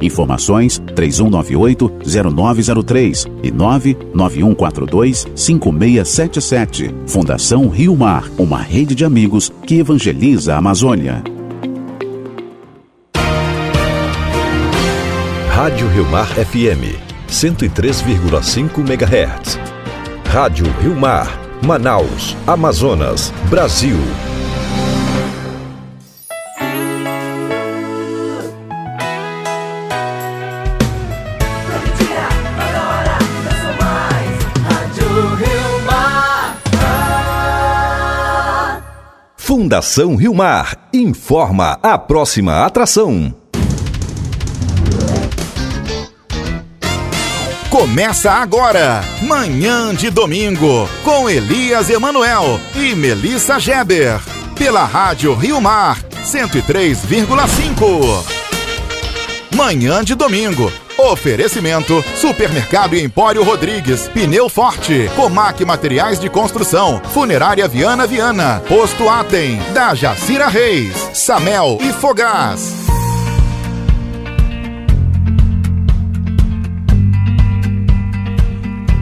Informações 3198-0903 e 99142-5677. Fundação Rio Mar, uma rede de amigos que evangeliza a Amazônia. Rádio Rio Mar FM 103,5 MHz. Rádio Rio Mar, Manaus, Amazonas, Brasil. Fundação Rio Mar informa a próxima atração. Começa agora, Manhã de Domingo, com Elias Emanuel e Melissa Geber, pela Rádio Rio Mar 103,5. Manhã de Domingo. Oferecimento: Supermercado Empório Rodrigues, Pneu Forte, Comac Materiais de Construção, Funerária Viana Viana, Posto Atem, da Jacira Reis, Samel e Fogás.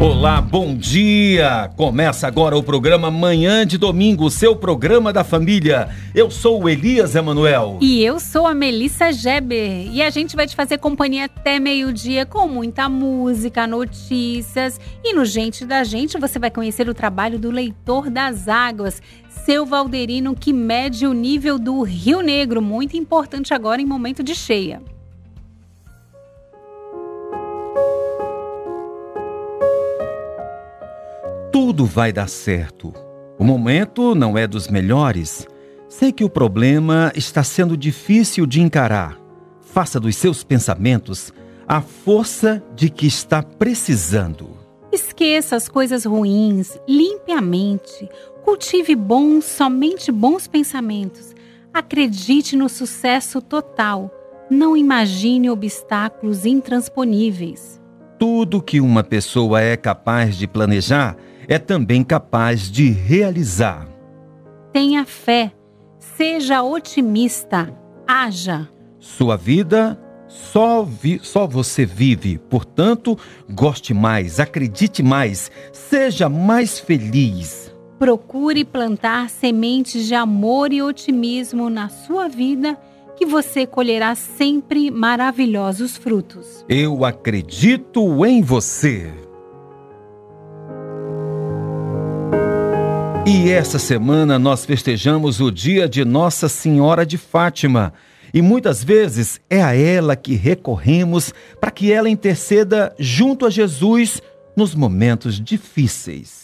Olá, bom dia! Começa agora o programa Manhã de Domingo, seu programa da família. Eu sou o Elias Emanuel. E eu sou a Melissa Geber. E a gente vai te fazer companhia até meio-dia com muita música, notícias. E no Gente da Gente você vai conhecer o trabalho do Leitor das Águas, seu Valderino, que mede o nível do Rio Negro, muito importante agora em momento de cheia. Tudo vai dar certo. O momento não é dos melhores. Sei que o problema está sendo difícil de encarar. Faça dos seus pensamentos a força de que está precisando. Esqueça as coisas ruins, limpe a mente, cultive bons, somente bons pensamentos. Acredite no sucesso total. Não imagine obstáculos intransponíveis. Tudo que uma pessoa é capaz de planejar é também capaz de realizar. Tenha fé, seja otimista, haja. Sua vida só, vi, só você vive, portanto, goste mais, acredite mais, seja mais feliz. Procure plantar sementes de amor e otimismo na sua vida, que você colherá sempre maravilhosos frutos. Eu acredito em você. E essa semana nós festejamos o dia de Nossa Senhora de Fátima. E muitas vezes é a ela que recorremos para que ela interceda junto a Jesus nos momentos difíceis.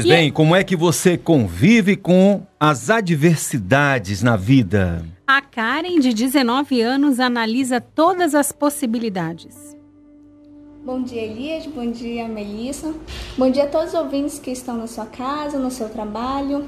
Pois E- bem, como é que você convive com as adversidades na vida? A Karen, de 19 anos, analisa todas as possibilidades. Bom dia, Elias. Bom dia, Melissa. Bom dia a todos os ouvintes que estão na sua casa, no seu trabalho.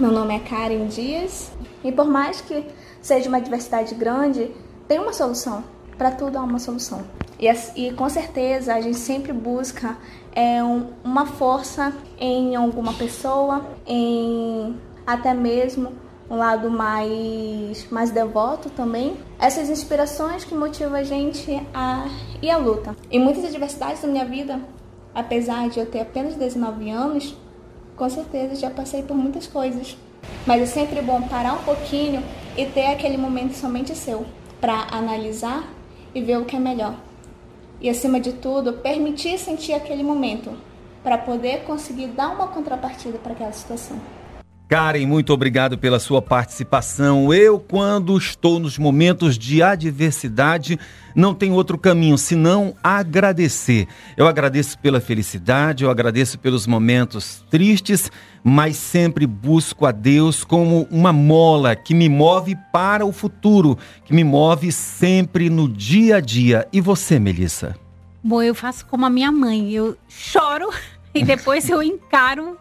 Meu nome é Karen Dias. E por mais que seja uma adversidade grande, tem uma solução. Para tudo há uma solução. E, e com certeza a gente sempre busca é, um- uma força em alguma pessoa, em até mesmo um lado mais, mais devoto também. Essas inspirações que motivam a gente a ir à luta. Em muitas adversidades da minha vida, apesar de eu ter apenas 19 anos, com certeza já passei por muitas coisas. Mas é sempre bom parar um pouquinho e ter aquele momento somente seu para analisar e ver o que é melhor. E acima de tudo, permitir sentir aquele momento para poder conseguir dar uma contrapartida para aquela situação. Karen, muito obrigado pela sua participação. Eu, quando estou nos momentos de adversidade, não tenho outro caminho senão agradecer. Eu agradeço pela felicidade, eu agradeço pelos momentos tristes, mas sempre busco a Deus como uma mola que me move para o futuro, que me move sempre no dia a dia. E você, Melissa? Bom, eu faço como a minha mãe. Eu choro e depois eu encaro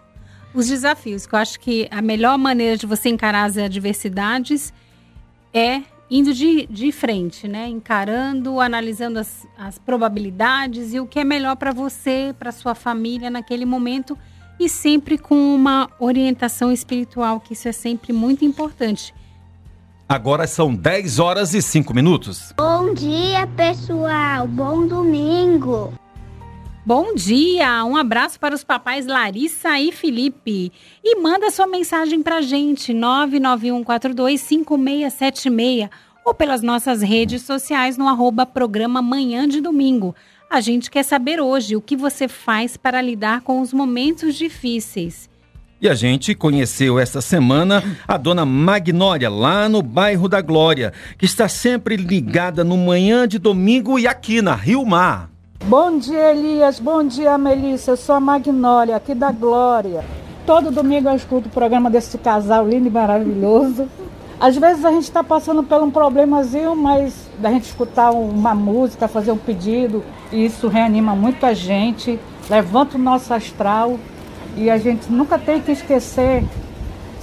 os desafios. Que eu acho que a melhor maneira de você encarar as adversidades é indo de, de frente, né? Encarando, analisando as, as probabilidades e o que é melhor para você, para sua família naquele momento e sempre com uma orientação espiritual, que isso é sempre muito importante. Agora são 10 horas e 5 minutos. Bom dia, pessoal. Bom domingo. Bom dia, um abraço para os papais Larissa e Felipe. E manda sua mensagem para a gente, 991425676 ou pelas nossas redes sociais no arroba programa Manhã de Domingo. A gente quer saber hoje o que você faz para lidar com os momentos difíceis. E a gente conheceu esta semana a dona Magnólia, lá no bairro da Glória, que está sempre ligada no manhã de domingo e aqui na Rio Mar. Bom dia, Elias. Bom dia, Melissa. Eu sou a Magnólia, aqui da Glória. Todo domingo eu escuto o programa desse casal lindo e maravilhoso. Às vezes a gente está passando por um problemazinho, mas da gente escutar uma música, fazer um pedido, e isso reanima muito a gente, levanta o nosso astral. E a gente nunca tem que esquecer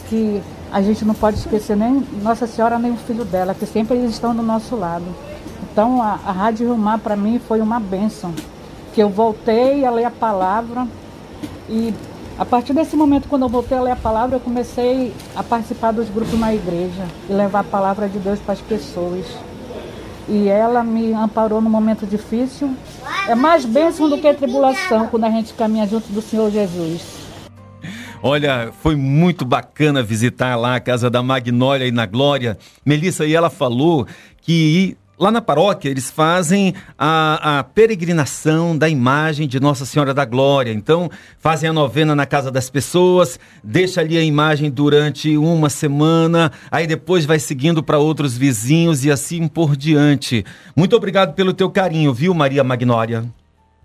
que a gente não pode esquecer nem Nossa Senhora nem o filho dela, que sempre eles estão do nosso lado. Então a, a Rádio Rio Mar para mim foi uma bênção, que eu voltei a ler a palavra e a partir desse momento quando eu voltei a ler a palavra eu comecei a participar dos grupos na igreja e levar a palavra de Deus para as pessoas. E ela me amparou no momento difícil. É mais bênção do que tribulação quando a gente caminha junto do Senhor Jesus. Olha, foi muito bacana visitar lá a casa da Magnólia e na Glória. Melissa, e ela falou que lá na paróquia eles fazem a, a peregrinação da imagem de Nossa Senhora da Glória. Então, fazem a novena na casa das pessoas, deixa ali a imagem durante uma semana, aí depois vai seguindo para outros vizinhos e assim por diante. Muito obrigado pelo teu carinho, viu, Maria Magnólia?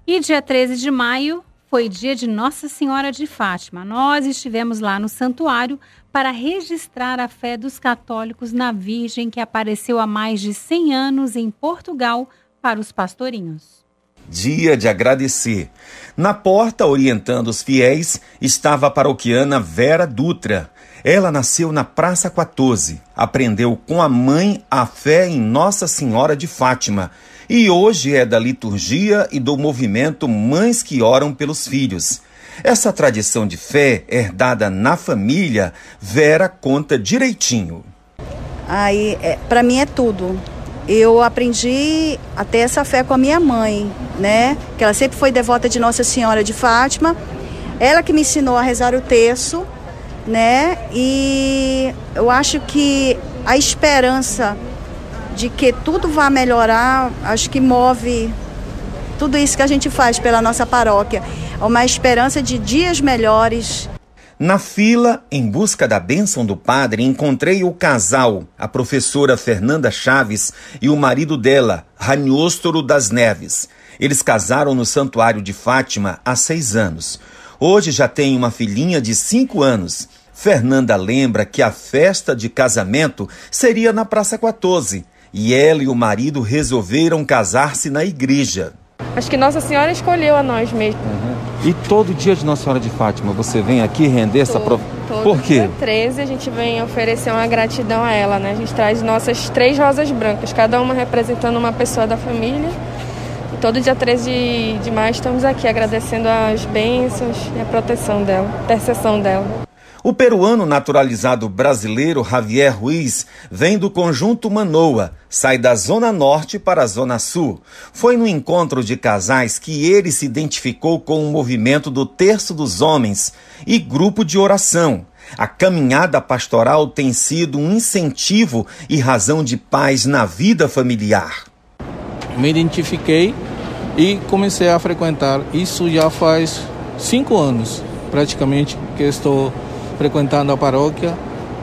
E dia 13 de maio foi dia de Nossa Senhora de Fátima. Nós estivemos lá no santuário para registrar a fé dos católicos na Virgem que apareceu há mais de 100 anos em Portugal para os pastorinhos. Dia de agradecer. Na porta, orientando os fiéis, estava a paroquiana Vera Dutra. Ela nasceu na Praça 14, aprendeu com a mãe a fé em Nossa Senhora de Fátima e hoje é da liturgia e do movimento Mães que Oram pelos Filhos. Essa tradição de fé, herdada na família, Vera conta direitinho. Aí, é, para mim é tudo. Eu aprendi a ter essa fé com a minha mãe, né? Que ela sempre foi devota de Nossa Senhora de Fátima. Ela que me ensinou a rezar o terço, né? E eu acho que a esperança de que tudo vai melhorar, acho que move tudo isso que a gente faz pela nossa paróquia. É uma esperança de dias melhores, Na fila, em busca da bênção do padre, encontrei o casal, a professora Fernanda Chaves e o marido dela, Ranióstoro das Neves. Eles casaram no Santuário de Fátima há seis anos. Hoje já tem uma filhinha de 5 anos. Fernanda lembra que a festa de casamento seria na Praça 14 e ela e o marido resolveram casar-se na igreja. Acho que Nossa Senhora escolheu a nós mesmo. Uhum. E todo dia de Nossa Senhora de Fátima você vem aqui render essa prova? Por quê? Dia 13 a gente vem oferecer uma gratidão a ela, né? A gente traz nossas três rosas brancas, cada uma representando uma pessoa da família. E todo dia 13 de, de maio estamos aqui agradecendo as bênçãos e a proteção dela, intercessão dela. O peruano naturalizado brasileiro Javier Ruiz vem do conjunto Manoa, sai da Zona Norte para a Zona Sul. Foi no encontro de casais que ele se identificou com o movimento do Terço dos Homens e grupo de oração. A caminhada pastoral tem sido um incentivo e razão de paz na vida familiar. Me identifiquei e comecei a frequentar. Isso já faz cinco anos, praticamente, que estou frequentando a paróquia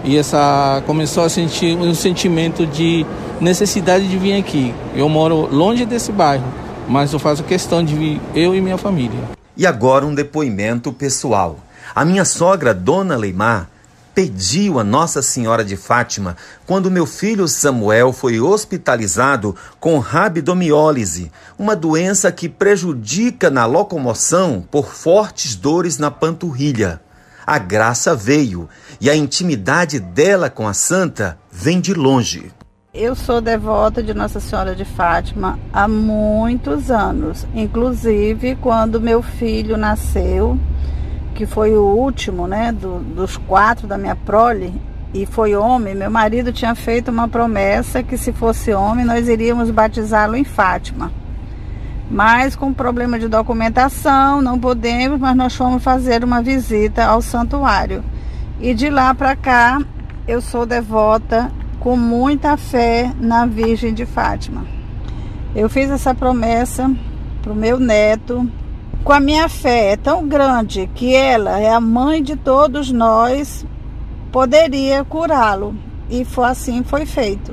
e essa começou a sentir um sentimento de necessidade de vir aqui. Eu moro longe desse bairro, mas eu faço questão de vir eu e minha família. E agora um depoimento pessoal. A minha sogra, Dona Leimar, pediu a Nossa Senhora de Fátima quando meu filho Samuel foi hospitalizado com rabdomiólise, uma doença que prejudica na locomoção por fortes dores na panturrilha a graça veio e a intimidade dela com a santa vem de longe. Eu sou devota de Nossa Senhora de Fátima há muitos anos, inclusive quando meu filho nasceu, que foi o último, né, do, dos quatro da minha prole, e foi homem, meu marido tinha feito uma promessa que se fosse homem nós iríamos batizá-lo em Fátima mas com problema de documentação, não podemos, mas nós fomos fazer uma visita ao santuário. E de lá para cá, eu sou devota com muita fé na Virgem de Fátima. Eu fiz essa promessa para o meu neto. Com a minha fé é tão grande que ela é a mãe de todos nós, poderia curá-lo. E foi assim foi feito.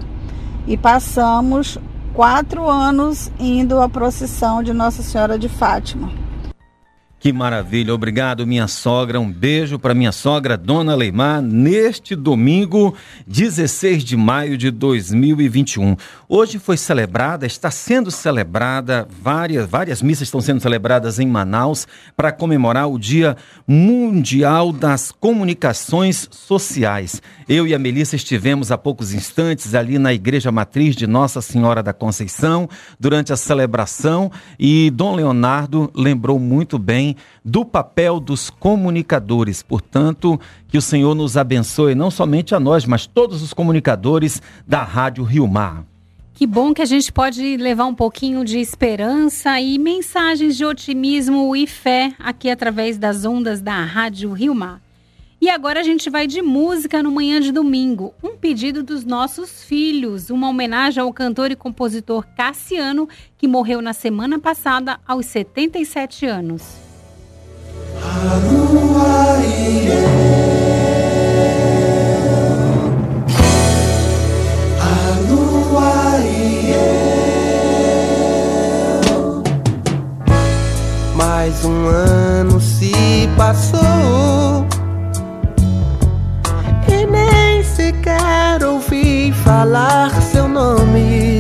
E passamos quatro anos indo à procissão de Nossa Senhora de Fátima. Que maravilha, obrigado minha sogra, um beijo para minha sogra Dona Leimar neste domingo, 16 de maio de 2021. Hoje foi celebrada, está sendo celebrada várias várias missas estão sendo celebradas em Manaus para comemorar o Dia Mundial das Comunicações Sociais. Eu e a Melissa estivemos há poucos instantes ali na Igreja Matriz de Nossa Senhora da Conceição durante a celebração e Dom Leonardo lembrou muito bem do papel dos comunicadores. Portanto, que o Senhor nos abençoe, não somente a nós, mas todos os comunicadores da Rádio Rio Mar. Que bom que a gente pode levar um pouquinho de esperança e mensagens de otimismo e fé aqui através das ondas da Rádio Rio Mar. E agora a gente vai de música no manhã de domingo. Um pedido dos nossos filhos, uma homenagem ao cantor e compositor Cassiano, que morreu na semana passada aos 77 anos. Mais um ano se passou e nem sequer ouvi falar seu nome.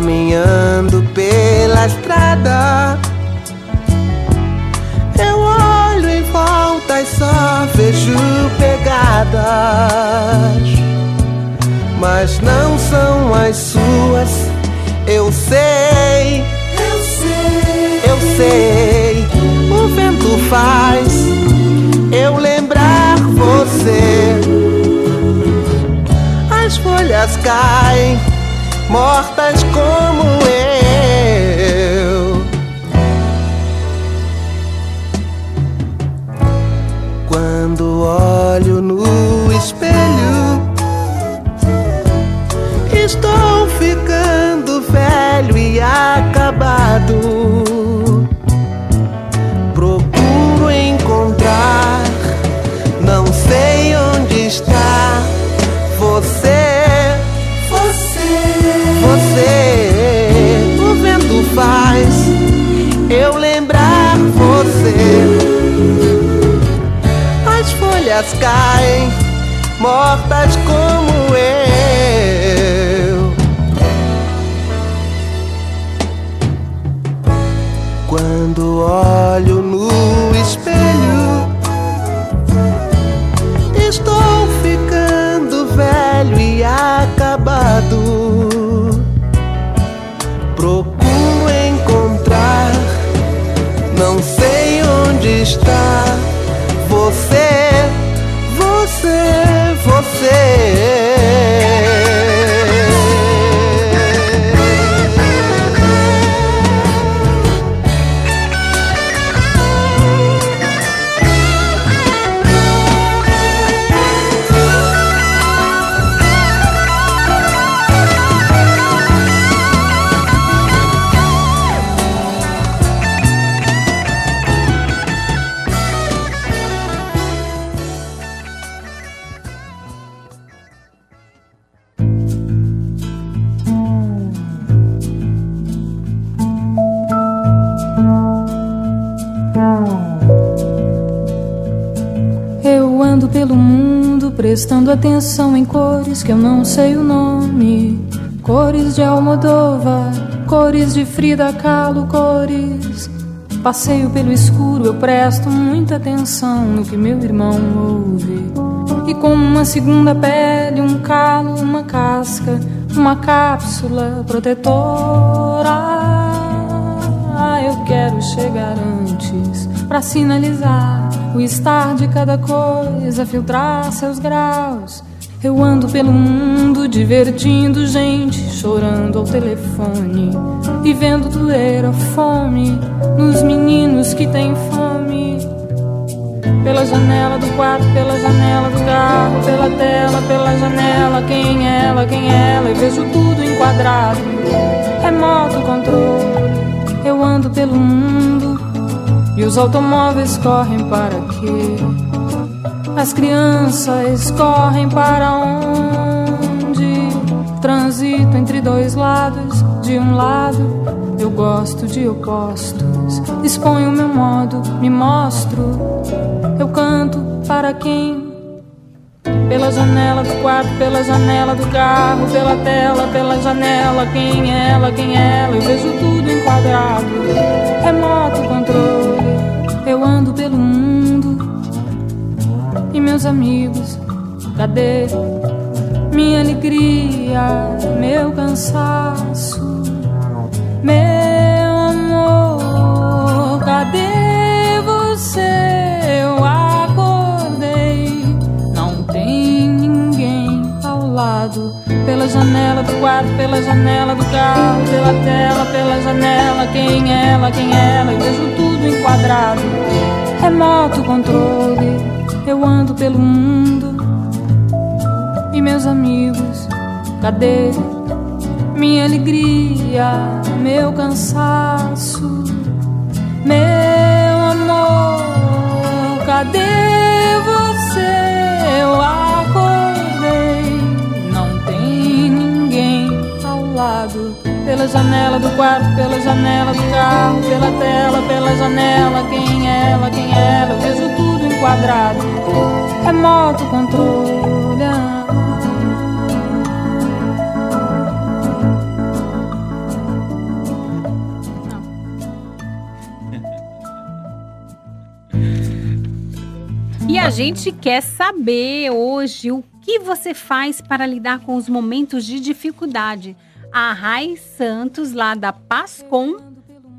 Caminhando pela estrada. Eu olho em volta e só vejo pegadas, mas não são as suas. Eu sei, eu sei, eu sei. O vento faz eu lembrar você. As folhas caem mortas como eu. Folhas caem, mortas como prestando atenção em cores que eu não sei o nome. Cores de Almodóvar, cores de Frida Kahlo, cores. Passeio pelo escuro, eu presto muita atenção no que meu irmão ouve. E como uma segunda pele, um calo, uma casca, uma cápsula protetora. Eu quero chegar antes para sinalizar o estar de cada coisa, filtrar seus graus. Eu ando pelo mundo divertindo gente, chorando ao telefone e vendo doer a fome nos meninos que têm fome. Pela janela do quarto, pela janela do carro, pela tela, pela janela, quem é ela, quem é ela, eu vejo tudo enquadrado. Remoto controle, eu ando pelo mundo e os automóveis correm para quê? As crianças correm para onde? Transito entre dois lados. De um lado, eu gosto de opostos. Exponho meu modo, me mostro. Eu canto para quem? Pela janela do quarto, pela janela do carro, pela tela, pela janela. Quem é ela, quem é ela? Eu vejo tudo enquadrado. Remoto controle. Eu ando pelo mundo e meus amigos, cadê minha alegria, meu cansaço, meu amor, cadê você? Eu acordei, não tem ninguém ao lado. Pela janela do quarto, pela janela do carro, pela tela, pela janela. Quem é ela, quem é ela? Eu vejo tudo enquadrado. Remoto controle, eu ando pelo mundo. E meus amigos, cadê minha alegria, meu cansaço, meu amor? Cadê você? Eu Pela janela do quarto, pela janela do carro, pela tela, pela janela. Quem é ela, quem é ela? Eu vejo tudo enquadrado. Remoto controle. E a gente quer saber hoje o que você faz para lidar com os momentos de dificuldade. A Rai Santos, lá da Pascom,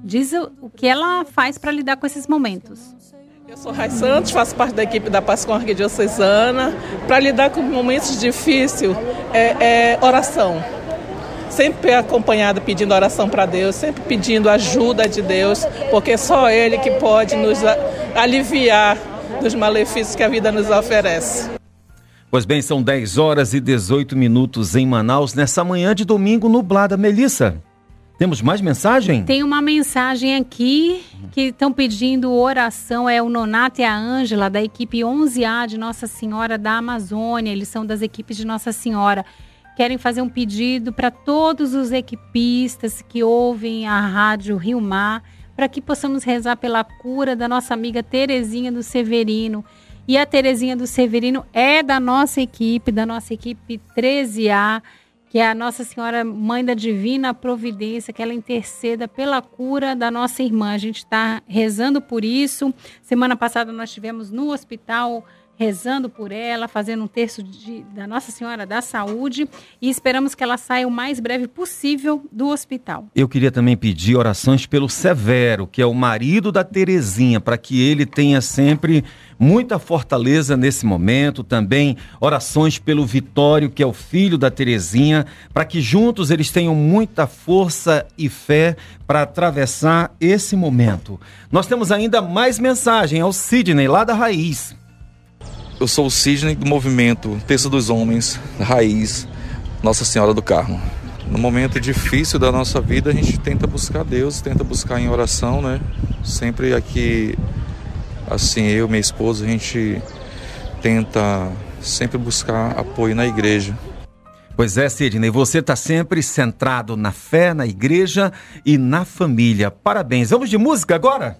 diz o que ela faz para lidar com esses momentos. Eu sou Rai Santos, faço parte da equipe da Pascom Arquidiocesana. Para lidar com momentos difíceis, é, é oração. Sempre acompanhada pedindo oração para Deus, sempre pedindo ajuda de Deus, porque só Ele que pode nos aliviar dos malefícios que a vida nos oferece. Pois bem, são 10 horas e 18 minutos em Manaus, nessa manhã de domingo nublada. Melissa, temos mais mensagem? Tem uma mensagem aqui que estão pedindo oração. É o Nonato e a Ângela, da equipe 11A de Nossa Senhora da Amazônia. Eles são das equipes de Nossa Senhora. Querem fazer um pedido para todos os equipistas que ouvem a Rádio Rio Mar, para que possamos rezar pela cura da nossa amiga Terezinha do Severino. E a Terezinha do Severino é da nossa equipe, da nossa equipe 13A, que é a Nossa Senhora Mãe da Divina Providência, que ela interceda pela cura da nossa irmã. A gente está rezando por isso. Semana passada nós tivemos no hospital rezando por ela, fazendo um terço de, da Nossa Senhora da Saúde e esperamos que ela saia o mais breve possível do hospital. Eu queria também pedir orações pelo Severo, que é o marido da Terezinha, para que ele tenha sempre muita fortaleza nesse momento. Também orações pelo Vitório, que é o filho da Terezinha, para que juntos eles tenham muita força e fé para atravessar esse momento. Nós temos ainda mais mensagem ao Sidney, lá da Raiz. Eu sou o Sidney do movimento Terço dos Homens, Raiz, Nossa Senhora do Carmo. No momento difícil da nossa vida, a gente tenta buscar Deus, tenta buscar em oração, né? Sempre aqui, assim, eu, minha esposa, a gente tenta sempre buscar apoio na igreja. Pois é, Sidney, você está sempre centrado na fé, na igreja e na família. Parabéns. Vamos de música agora?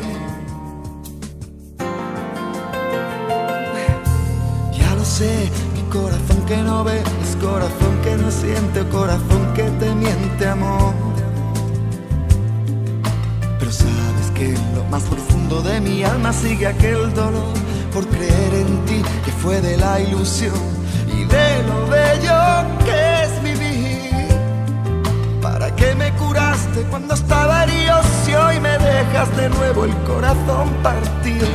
Corazón que no ve, es corazón que no siente, corazón que te miente, amor. Pero sabes que en lo más profundo de mi alma sigue aquel dolor por creer en ti, que fue de la ilusión y de lo bello que es vivir. ¿Para qué me curaste cuando estaba herido si hoy me dejas de nuevo el corazón partido?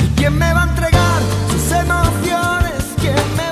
¿Y quién me va a entregar sus emociones? ¿Quién me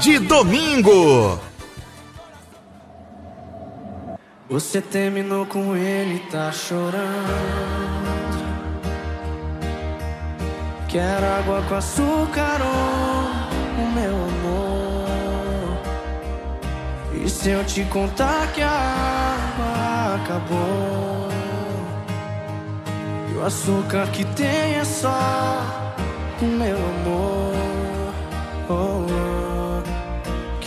de domingo. Você terminou com ele, tá chorando. Quero água com açúcar, oh, meu amor. E se eu te contar que a água acabou? E o açúcar que tem é só o meu amor.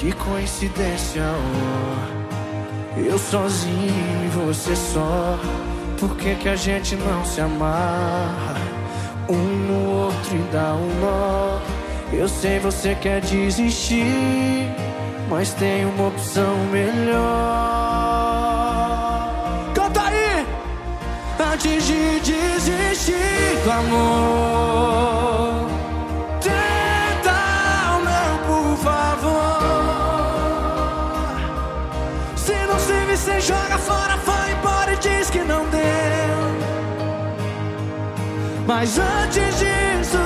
Que coincidência, oh. Eu sozinho e você só. Por que, que a gente não se amarra? Um no outro e dá um nó. Eu sei você quer desistir, mas tem uma opção melhor. Canta aí! Antes de desistir do amor, Mas antes disso, prova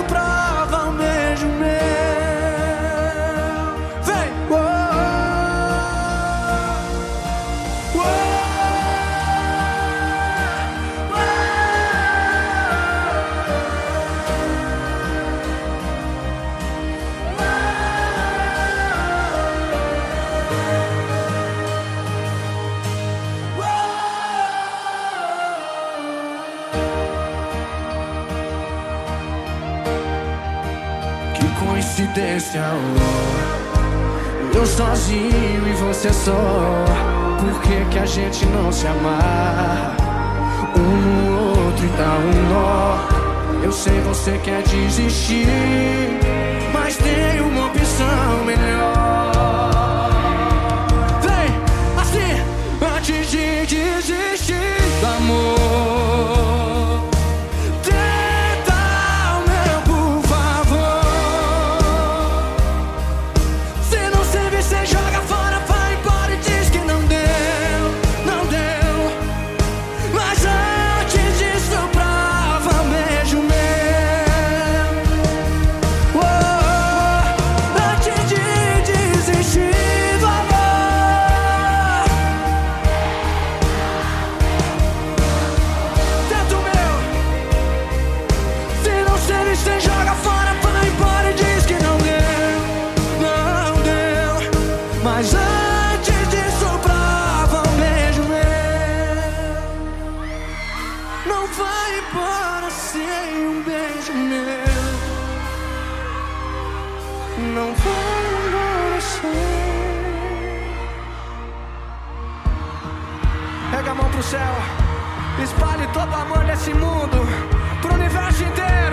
coincidência, oh. Eu sozinho e você só. Por que, que a gente não se amarra? Um no outro e dá um nó. Eu sei você quer desistir, mas tem uma opção melhor. Vem, assim, antes de desistir do amor. Céu, espalhe todo o amor nesse mundo, pro universo inteiro.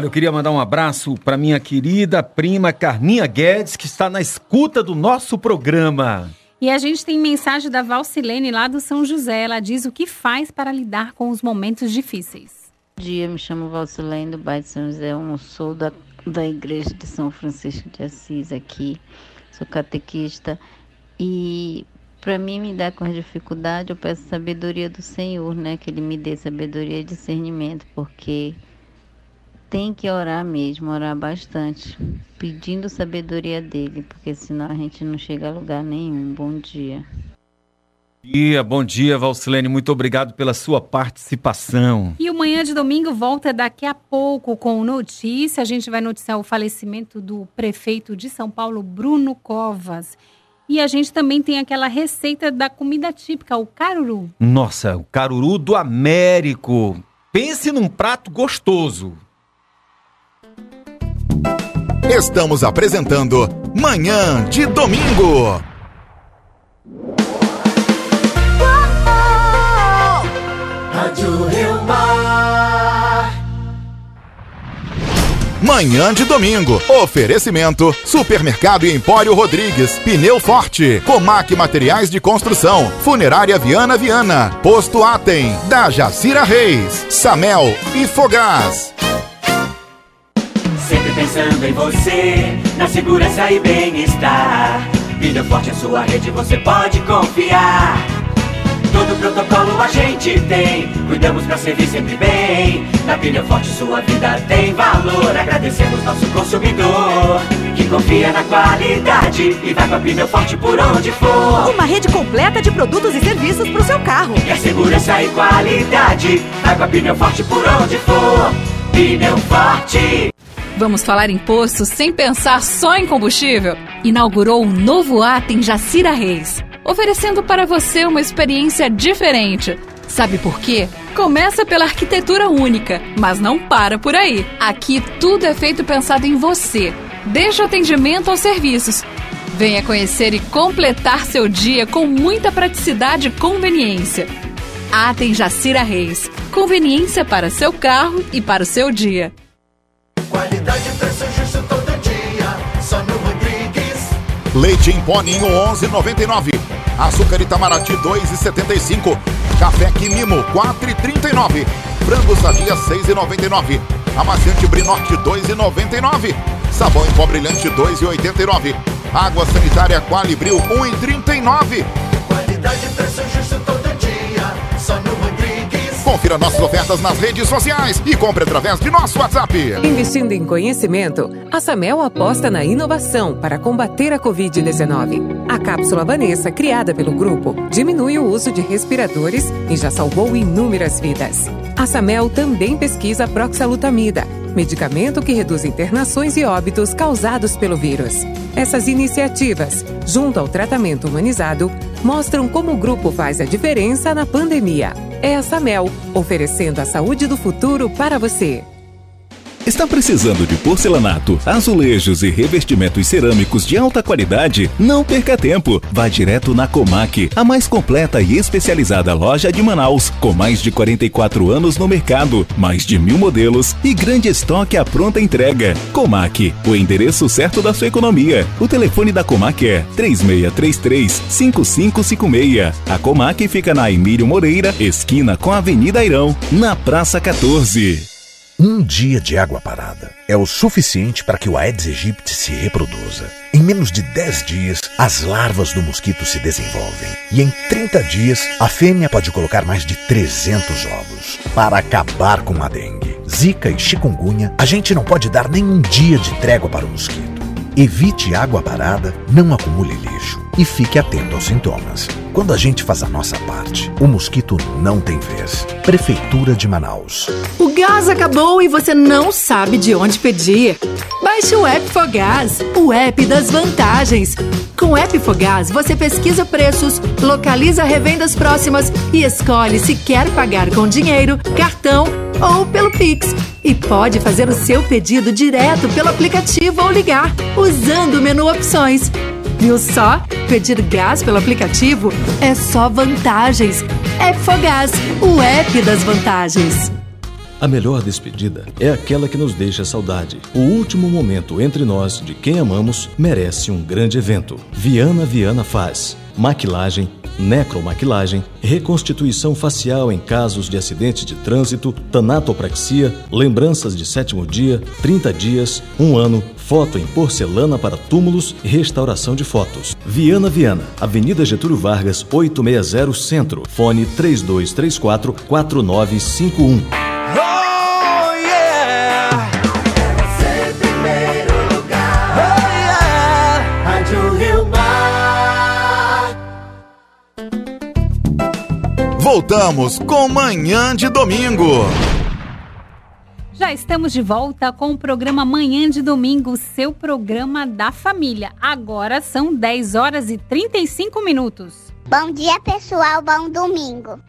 Olha, eu queria mandar um abraço para minha querida prima Carminha Guedes, que está na escuta do nosso programa. E a gente tem mensagem da Valcilene lá do São José. Ela diz o que faz para lidar com os momentos difíceis. Bom dia, me chamo Valcilene do bairro de São José, eu sou da, da igreja de São Francisco de Assis aqui, sou catequista e para mim me dar com as dificuldades eu peço sabedoria do Senhor, né, que Ele me dê sabedoria e discernimento, porque tem que orar mesmo, orar bastante, pedindo sabedoria dele, porque senão a gente não chega a lugar nenhum. Bom dia. Bom dia, bom dia, Valcilene. Muito obrigado pela sua participação. E o Manhã de Domingo volta daqui a pouco com notícia. A gente vai noticiar o falecimento do prefeito de São Paulo, Bruno Covas. E a gente também tem aquela receita da comida típica, o caruru. Nossa, o caruru do Américo. Pense num prato gostoso. Estamos apresentando Manhã de Domingo. Rádio Rio Mar. Manhã de domingo. Oferecimento: Supermercado e Empório Rodrigues, Pneu Forte, Comac Materiais de Construção, Funerária Viana Viana, Posto Atem, da Jacira Reis, Samel e Fogás. Pensando em você, na segurança e bem-estar. Pneu Forte é sua rede, você pode confiar. Todo protocolo a gente tem, cuidamos pra servir sempre bem. Na Pneu Forte sua vida tem valor. Agradecemos nosso consumidor que confia na qualidade e vai com a Forte por onde for. Uma rede completa de produtos e serviços pro seu carro. Quer segurança e qualidade? Vai com a Forte por onde for. Pneu Forte. Vamos falar em posto sem pensar só em combustível? Inaugurou um novo ato em Jacira Reis, oferecendo para você uma experiência diferente. Sabe por quê? Começa pela arquitetura única, mas não para por aí. Aqui tudo é feito pensado em você, desde o atendimento aos serviços. Venha conhecer e completar seu dia com muita praticidade e conveniência. Atem Jacira Reis. Conveniência para seu carro e para o seu dia. Qualidade e preço justo todo dia. Só no Rodrigues. Leite em pó ninho 11,99. Açúcar Itamaraty 2,75. Café Quimimo 4,39. Frango sadia 6,99. Amaciante Brinorte 2,99. Sabão em pó brilhante 2,89. Água sanitária Qualibril 1,39. Qualidade e preço justo Confira nossas ofertas nas redes sociais e compre através de nosso WhatsApp. Investindo em conhecimento, a Samel aposta na inovação para combater a Covid-19. A cápsula Vanessa, criada pelo grupo, diminui o uso de respiradores e já salvou inúmeras vidas. A Samel também pesquisa a proxalutamida, medicamento que reduz internações e óbitos causados pelo vírus. Essas iniciativas, junto ao tratamento humanizado, mostram como o grupo faz a diferença na pandemia. É a Samel, oferecendo a saúde do futuro para você. Está precisando de porcelanato, azulejos e revestimentos cerâmicos de alta qualidade? Não perca tempo. Vá direto na Comac, a mais completa e especializada loja de Manaus, com mais de 44 anos no mercado, mais de mil modelos e grande estoque à pronta entrega. Comac, o endereço certo da sua economia. O telefone da Comac é 3633-5556. A Comac fica na Emílio Moreira, esquina com a Avenida Airão, na Praça 14. Um dia de água parada é o suficiente para que o Aedes aegypti se reproduza. Em menos de 10 dias, as larvas do mosquito se desenvolvem. E em 30 dias, a fêmea pode colocar mais de 300 ovos. Para acabar com a dengue, zika e chikungunya, a gente não pode dar nem um dia de trégua para o mosquito. Evite água parada, não acumule lixo e fique atento aos sintomas. Quando a gente faz a nossa parte, o mosquito não tem vez. Prefeitura de Manaus. O gás acabou e você não sabe de onde pedir. Baixe o app Fogás, o app das vantagens. Com o app Fogás, você pesquisa preços, localiza revendas próximas e escolhe se quer pagar com dinheiro, cartão ou pelo Pix. E pode fazer o seu pedido direto pelo aplicativo ou ligar, usando o menu Opções. Viu só? Pedir gás pelo aplicativo é só vantagens. App Fogás, o app das vantagens. A melhor despedida é aquela que nos deixa saudade. O último momento entre nós de quem amamos merece um grande evento. Viana Viana faz maquilagem, necromaquilagem, reconstituição facial em casos de acidente de trânsito, tanatopraxia, lembranças de sétimo dia, 30 dias, um ano, foto em porcelana para túmulos e restauração de fotos. Viana Viana, Avenida Getúlio Vargas, 860 Centro, fone 3234 4951. Voltamos com Manhã de Domingo. Já estamos de volta com o programa Manhã de Domingo, seu programa da família. Agora são 10 horas e 35 minutos. Bom dia, pessoal. Bom domingo.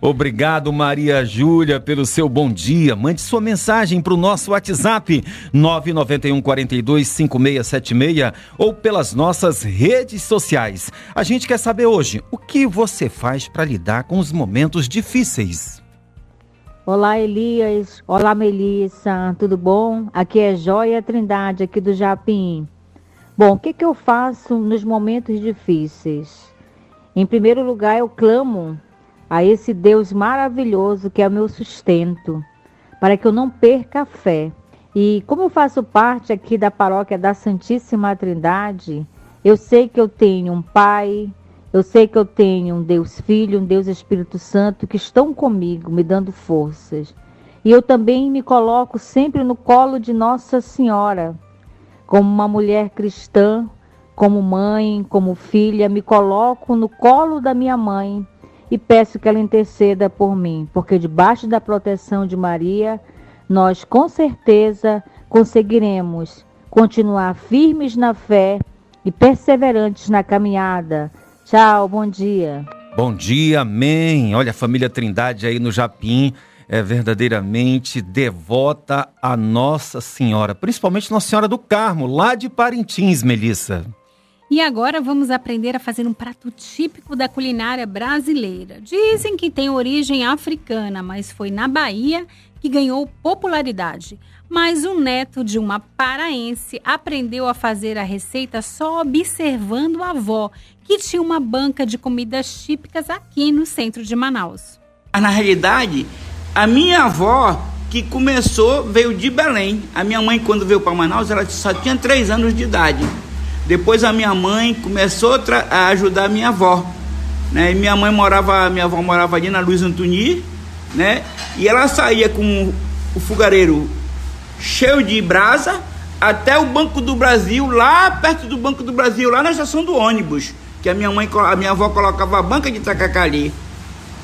Obrigado, Maria Júlia, pelo seu bom dia. Mande sua mensagem para o nosso WhatsApp 991 42 5676 ou pelas nossas redes sociais. A gente quer saber hoje o que você faz para lidar com os momentos difíceis. Olá, Elias. Olá, Melissa. Tudo bom? Aqui é Joia Trindade, aqui do Japim. Bom, o que, que eu faço nos momentos difíceis? Em primeiro lugar, eu clamo a esse Deus maravilhoso que é o meu sustento, para que eu não perca a fé. E como eu faço parte aqui da paróquia da Santíssima Trindade, eu sei que eu tenho um Pai, eu sei que eu tenho um Deus Filho, um Deus Espírito Santo que estão comigo, me dando forças. E eu também me coloco sempre no colo de Nossa Senhora, como uma mulher cristã, como mãe, como filha, me coloco no colo da minha mãe e peço que ela interceda por mim, porque debaixo da proteção de Maria, nós com certeza conseguiremos continuar firmes na fé e perseverantes na caminhada. Tchau, bom dia. Bom dia, amém. Olha, a família Trindade aí no Japim é verdadeiramente devota a Nossa Senhora, principalmente Nossa Senhora do Carmo, lá de Parintins, Melissa. E agora vamos aprender a fazer um prato típico da culinária brasileira. Dizem que tem origem africana, mas foi na Bahia que ganhou popularidade. Mas o neto de uma paraense aprendeu a fazer a receita só observando a avó, que tinha uma banca de comidas típicas aqui no centro de Manaus. Na realidade, a minha avó que começou veio de Belém. A minha mãe, quando veio para Manaus, ela só tinha três anos de idade. Depois a minha mãe começou a ajudar a minha avó. Né? E minha mãe morava, minha avó morava ali na Luiz Antoni, né? E ela saía com o fogareiro cheio de brasa até o Banco do Brasil, lá perto do Banco do Brasil, lá na estação do ônibus, que a minha mãe, a minha avó colocava a banca de tacacali.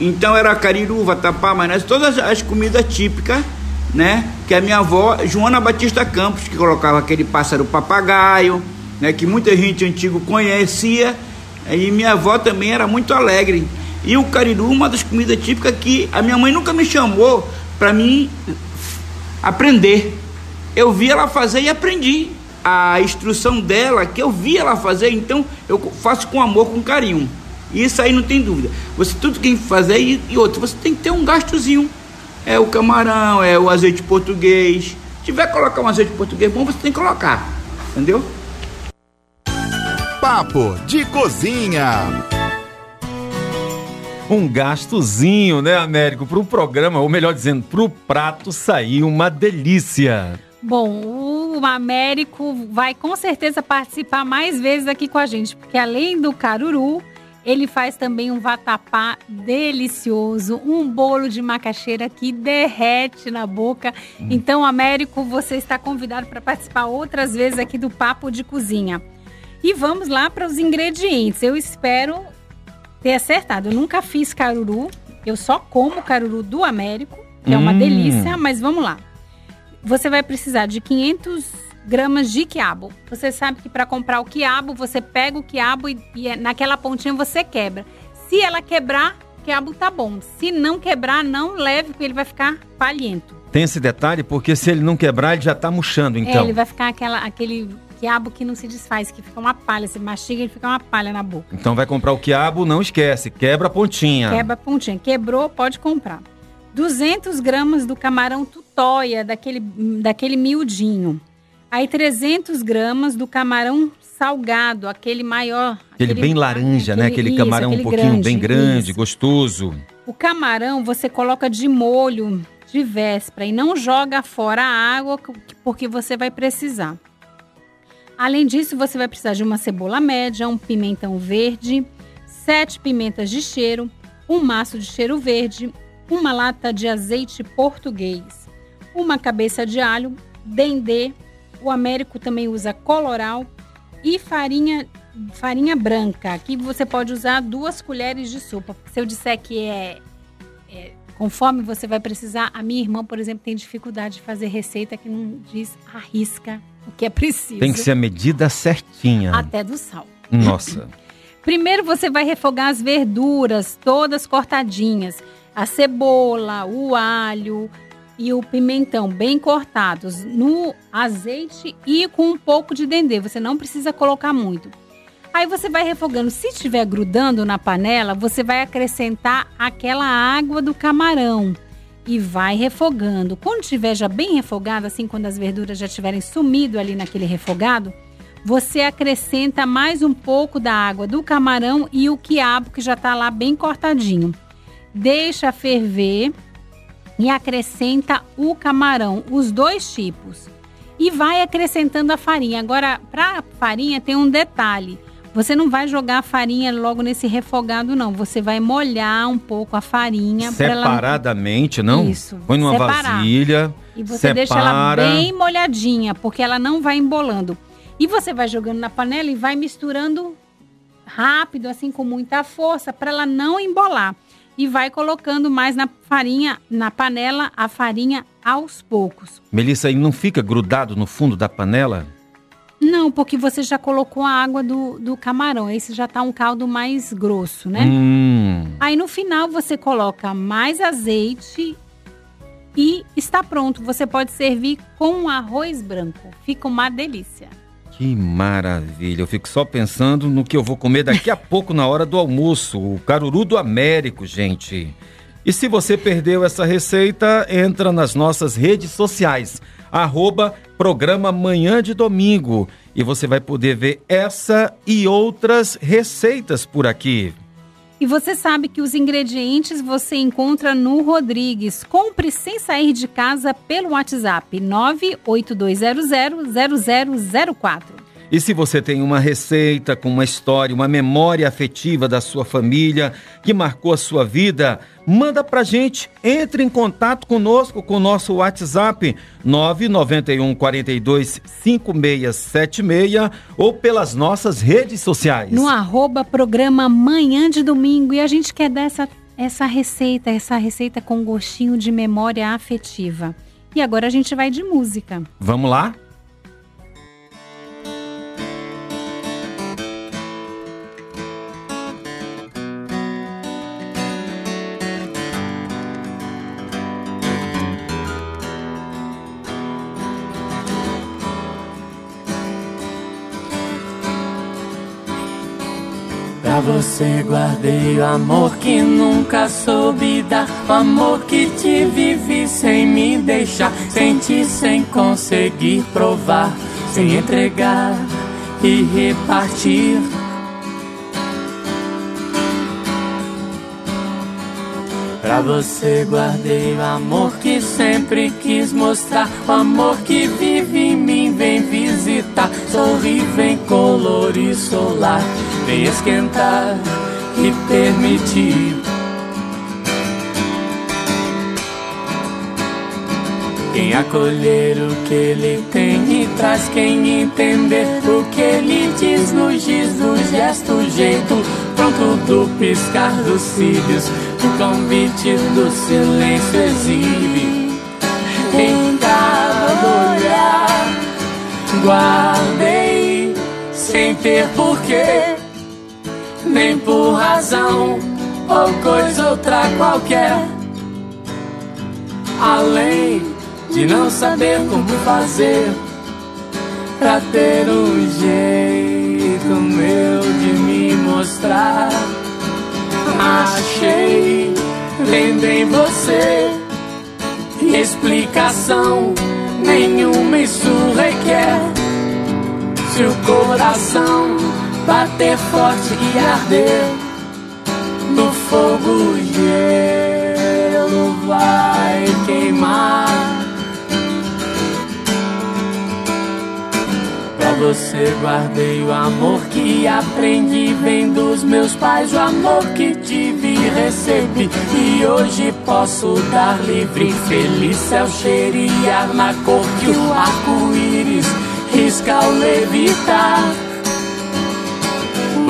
Então era cariru, vatapá, mas todas as comidas típicas, né? Que a minha avó, Joana Batista Campos, que colocava aquele pássaro papagaio, né, que muita gente antigo conhecia, e minha avó também era muito alegre. E o cariru, uma das comidas típicas que a minha mãe nunca me chamou para mim aprender. Eu vi ela fazer e aprendi. A instrução dela, que eu vi ela fazer, então eu faço com amor, com carinho. Isso aí não tem dúvida. Você tudo tem que fazer e, e outro, você tem que ter um gastozinho. É o camarão, é o azeite português. Se tiver que colocar um azeite português bom, você tem que colocar. Entendeu? Papo de Cozinha. Um gastozinho, né, Américo? Para o programa, ou melhor dizendo, para o prato sair uma delícia. Bom, o Américo vai com certeza participar mais vezes aqui com a gente, porque além do caruru, ele faz também um vatapá delicioso, um bolo de macaxeira que derrete na boca. Hum. Então, Américo, você está convidado para participar outras vezes aqui do Papo de Cozinha. E vamos lá para os ingredientes. Eu espero ter acertado. Eu nunca fiz caruru. Eu só como caruru do Américo, que hum. é uma hum. delícia, mas vamos lá. Você vai precisar de 500 gramas de quiabo. Você sabe que para comprar o quiabo, você pega o quiabo e, e é, naquela pontinha você quebra. Se ela quebrar, quiabo tá bom. Se não quebrar, não leve, porque ele vai ficar palhento. Tem esse detalhe, porque se ele não quebrar, ele já tá murchando, então. É, ele vai ficar aquela, aquele quiabo que não se desfaz, que fica uma palha. Você mastiga e fica uma palha na boca. Então vai comprar o quiabo, não esquece, quebra a pontinha. Quebra a pontinha. Quebrou, pode comprar. 200 gramas do camarão tutóia, daquele, daquele miudinho. Aí 300 gramas do camarão salgado, aquele maior. Aquele, aquele bem laranja, aquele, né? Aquele isso, camarão aquele um pouquinho grande, bem grande, isso. gostoso. O camarão você coloca de molho de véspera e não joga fora a água porque você vai precisar. Além disso, você vai precisar de uma cebola média, um pimentão verde, sete pimentas de cheiro, um maço de cheiro verde, uma lata de azeite português, uma cabeça de alho, dendê, o Américo também usa coloral e farinha farinha branca. Aqui você pode usar duas colheres de sopa. Se eu disser que é, é conforme você vai precisar, a minha irmã, por exemplo, tem dificuldade de fazer receita que não diz arrisca o que é preciso. Tem que ser a medida certinha. Até do sal. Nossa. Primeiro você vai refogar as verduras, todas cortadinhas. A cebola, o alho e o pimentão bem cortados no azeite e com um pouco de dendê. Você não precisa colocar muito. Aí você vai refogando. Se estiver grudando na panela, você vai acrescentar aquela água do camarão e vai refogando. Quando estiver já bem refogado, assim, quando as verduras já tiverem sumido ali naquele refogado, você acrescenta mais um pouco da água do camarão e o quiabo que já está lá bem cortadinho. Deixa ferver e acrescenta o camarão, os dois tipos. E vai acrescentando a farinha. Agora, para farinha tem um detalhe. Você não vai jogar a farinha logo nesse refogado, não. Você vai molhar um pouco a farinha. pra ela- Separadamente, não? Isso. Põe numa Separar. vasilha. E você separa. deixa ela bem molhadinha, porque ela não vai embolando. E você vai jogando na panela e vai misturando rápido, assim, com muita força, para ela não embolar. E vai colocando mais na farinha, na panela, a farinha aos poucos. Melissa, e não fica grudado no fundo da panela? Não, porque você já colocou a água do, do camarão. Esse já tá um caldo mais grosso, né? Hum. Aí no final você coloca mais azeite e está pronto. Você pode servir com arroz branco. Fica uma delícia. Que maravilha. Eu fico só pensando no que eu vou comer daqui a pouco na hora do almoço. O caruru do Américo, gente. E se você perdeu essa receita, entra nas nossas redes sociais. Arroba programa Manhã de Domingo. E você vai poder ver essa e outras receitas por aqui. E você sabe que os ingredientes você encontra no Rodrigues. Compre sem sair de casa pelo WhatsApp 982000004. E se você tem uma receita com uma história, uma memória afetiva da sua família que marcou a sua vida, manda pra gente. Entre em contato conosco com o nosso WhatsApp 991 42 5676 ou pelas nossas redes sociais. No arroba programa Manhã de Domingo. E a gente quer dar essa, essa receita, essa receita com gostinho de memória afetiva. E agora a gente vai de música. Vamos lá? Você guardei o amor que nunca soube dar. O amor que te vivi sem me deixar. Senti sem conseguir provar. Sem entregar e repartir. Pra você guardei o amor que sempre quis mostrar. O amor que vive em mim, vem visitar. Sorri, vem colorir solar. Vem esquentar e permitir. Quem acolher o que ele tem e traz quem entender o que ele diz no giz do gesto, jeito pronto do piscar dos cílios, o convite do silêncio exibe em cada olhar. Guardei sem ter porquê, nem por razão ou coisa outra qualquer, além de não saber como fazer pra ter um jeito meu de me mostrar. Achei vendo em você explicação nenhuma isso requer. Se o coração bater forte e arder no fogo, o gelo vai queimar. Você guardei o amor que aprendi vem dos meus pais, o amor que tive e recebi e hoje posso dar livre. Feliz céu cheirar na cor que o arco-íris risca ao levitar.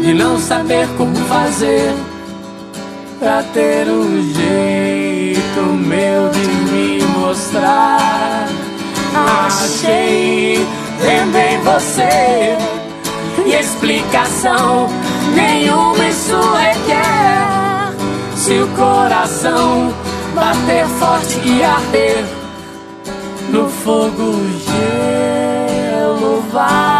de não saber como fazer pra ter um jeito meu de me mostrar. Achei em você e explicação nenhuma isso requer. Se o coração bater forte e arder no fogo, gelo vai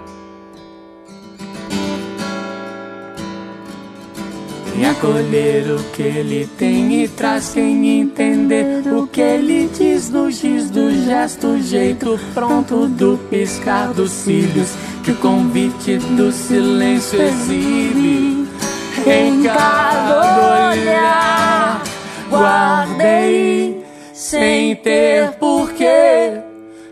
Acolher o que ele tem e traz sem entender o que ele diz no giz do gesto, jeito pronto do piscar dos cílios que o convite do silêncio exibe em cada olhar. Guardei sem ter porquê,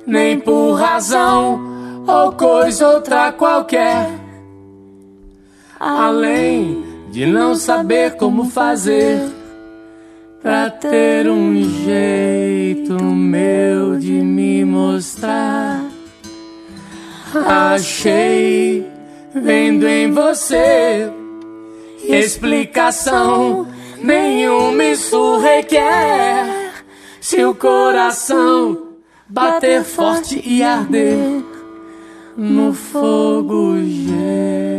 nem por razão ou coisa outra qualquer. Além de não saber como fazer pra ter um jeito meu de me mostrar. Achei vendo em você explicação nenhuma isso requer. Se o coração bater forte e arder no fogo gelo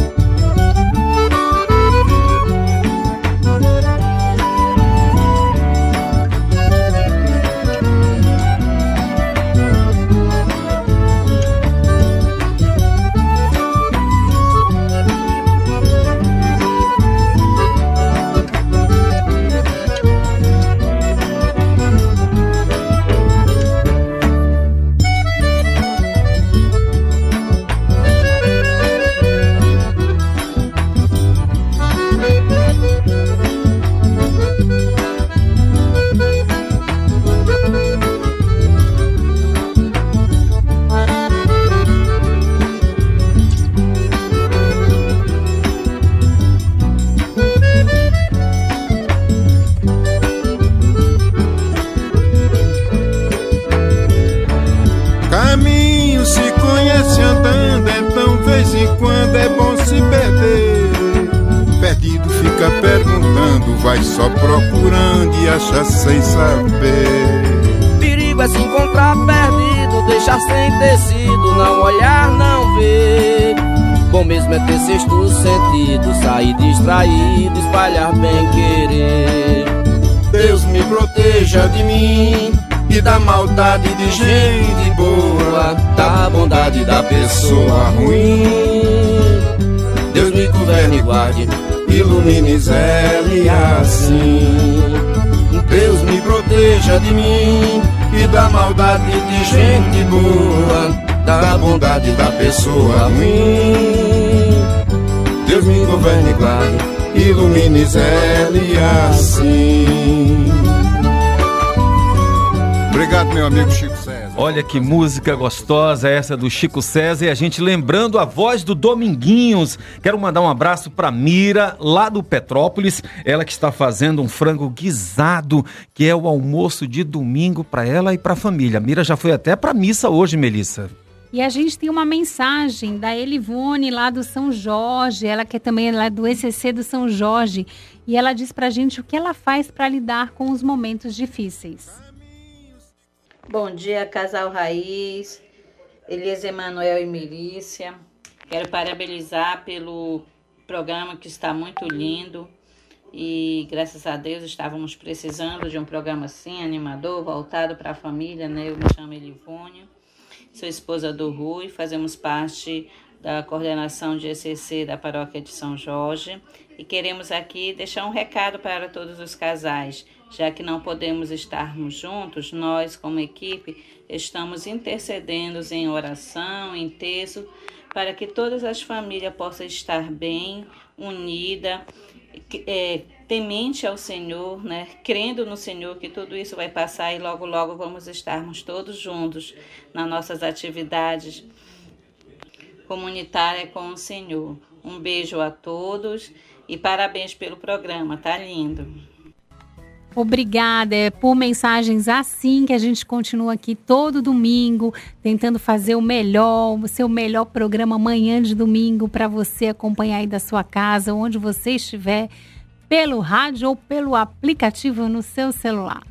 Pessoa ruim. Deus me governe e guarde, ilumine zele assim. Deus me proteja de mim e da maldade de gente boa, da bondade da pessoa ruim. Deus me governe e guarde, ilumine zele assim. Obrigado, meu amigo Chico. Olha que música gostosa essa do Chico César e a gente lembrando a voz do Dominguinhos. Quero mandar um abraço para Mira, lá do Petrópolis, ela que está fazendo um frango guisado, que é o almoço de domingo para ela e para a família. A Mira já foi até para missa hoje, Melissa. E a gente tem uma mensagem da Elivone lá do São Jorge, ela que é também lá do ECC do São Jorge, e ela diz pra gente o que ela faz para lidar com os momentos difíceis. Bom dia, casal Raiz, Elisa Emanuel e Melícia. Quero parabenizar pelo programa que está muito lindo e graças a Deus estávamos precisando de um programa assim, animador, voltado para a família, né? Eu me chamo Elivônio, sou esposa do Rui, fazemos parte da coordenação de ECC da Paróquia de São Jorge e queremos aqui deixar um recado para todos os casais. Já que não podemos estarmos juntos, nós, como equipe, estamos intercedendo em oração, em texto, para que todas as famílias possam estar bem, unida, é, temente ao Senhor, né? crendo no Senhor que tudo isso vai passar e logo, logo vamos estarmos todos juntos nas nossas atividades comunitárias com o Senhor. Um beijo a todos e parabéns pelo programa, tá lindo. Obrigada é por mensagens assim que a gente continua aqui todo domingo tentando fazer o melhor, o seu melhor programa amanhã de domingo para você acompanhar aí da sua casa, onde você estiver, pelo rádio ou pelo aplicativo no seu celular.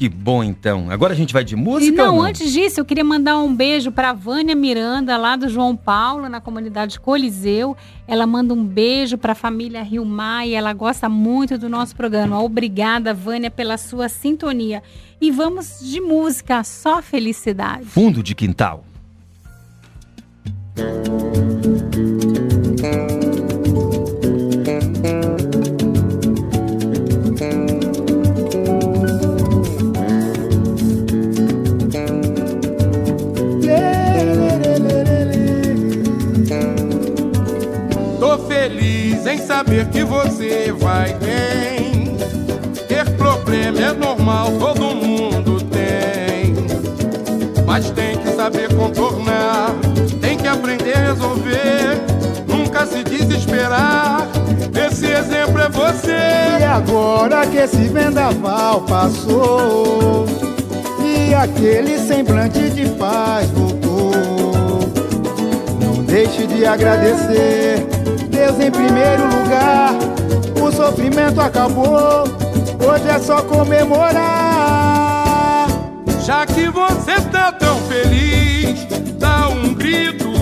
Que bom então. Agora a gente vai de música? E não, não? antes disso, eu queria mandar um beijo para Vânia Miranda, lá do João Paulo, na comunidade Coliseu. Ela manda um beijo para a família Rio Mar e ela gosta muito do nosso programa. Obrigada, Vânia, pela sua sintonia. E vamos de música, só felicidade. Fundo de quintal. Tô feliz em saber que você vai bem. Ter problema é normal, todo mundo tem. Mas tem que saber contornar, tem que aprender a resolver. Nunca se desesperar. Esse exemplo é você. E agora que esse vendaval passou E aquele semblante de paz voltou Não deixe de agradecer Deus em primeiro lugar. O sofrimento acabou. Hoje é só comemorar. Já que você tá tão feliz, dá um grito,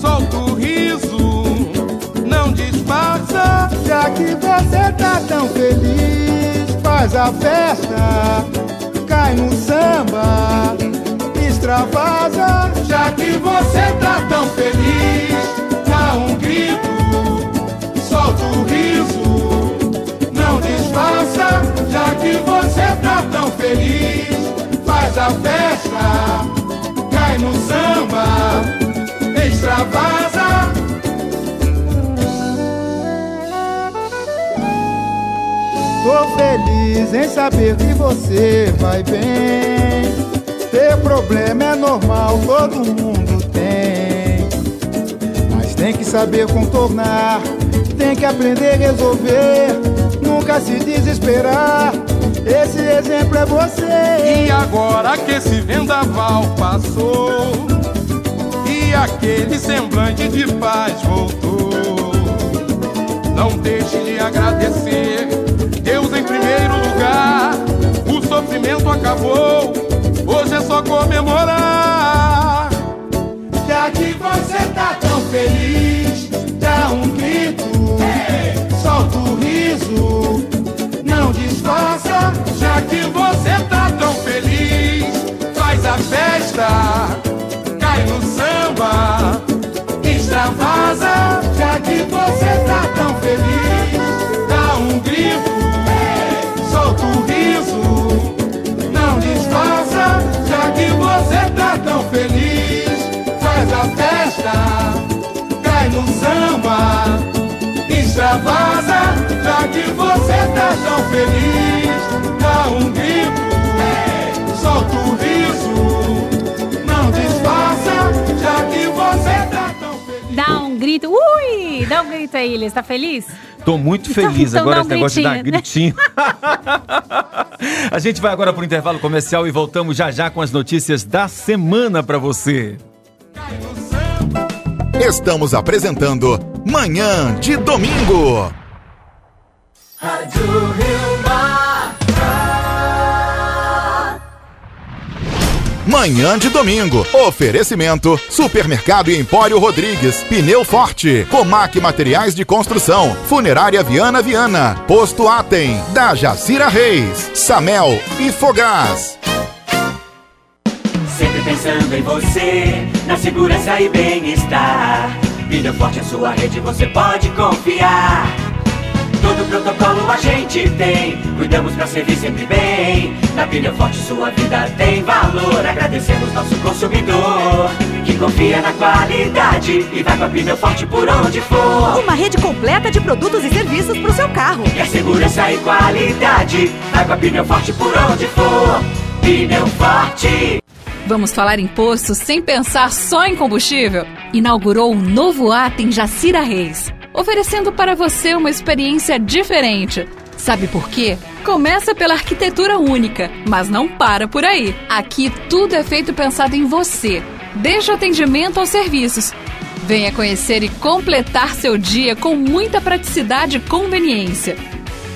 solta o riso, não disfarça. Já que você tá tão feliz Faz a festa Cai no samba Extravasa. Já que você tá tão feliz, Ter problema é normal, todo mundo tem. Tem que saber contornar, tem que aprender a resolver. Nunca se desesperar. Esse exemplo é você. E agora que esse vendaval passou e aquele semblante de paz voltou, não deixe de agradecer. Deus em primeiro lugar, o sofrimento acabou. só comemorar. Já que você tá feliz, dá um grito, solta o riso, não disfarça. Já que você tá tão feliz, faz a festa, cai no samba, extravasa. Já que você tá tão feliz, dá um grito, solta o riso, não disfarça. Já que você tá tão feliz, faz a festa, extravasa. Já que você tá tão feliz, dá um grito, solta o riso, não disfarça. Já que você tá tão Dá um grito. Ui! Dá um grito aí, Elias. Tá feliz? Tô muito Então- feliz então agora dá esse um negócio de dar gritinho, gritinho. A gente vai agora pro intervalo comercial e voltamos já já com as notícias da semana pra você. Estamos apresentando Manhã de Domingo. Rádio Rio Mar. Manhã de domingo. Oferecimento: Supermercado e Empório Rodrigues, Pneu Forte, Comac Materiais de Construção, Funerária Viana Viana, Posto Atem, da Jacira Reis, Samel e Fogás. Pensando em você, na segurança e bem-estar. Pneu Forte é sua rede, você pode confiar. Todo protocolo a gente tem, cuidamos pra servir sempre bem. Na Pneu Forte sua vida tem valor. Agradecemos nosso consumidor, que confia na qualidade e vai com a Pneu Forte por onde for. Uma rede completa de produtos e serviços para o seu carro. Quer segurança e qualidade, vai com a Pneu Forte por onde for. Pneu Forte. Vamos falar em posto sem pensar só em combustível? Inaugurou um novo ato em Jacira Reis, oferecendo para você uma experiência diferente. Sabe por quê? Começa pela arquitetura única, mas não para por aí. Aqui tudo é feito pensado em você, desde o atendimento aos serviços. Venha conhecer e completar seu dia com muita praticidade e conveniência.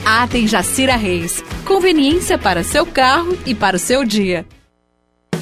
Atem Jacira Reis. Conveniência para seu carro e para o seu dia.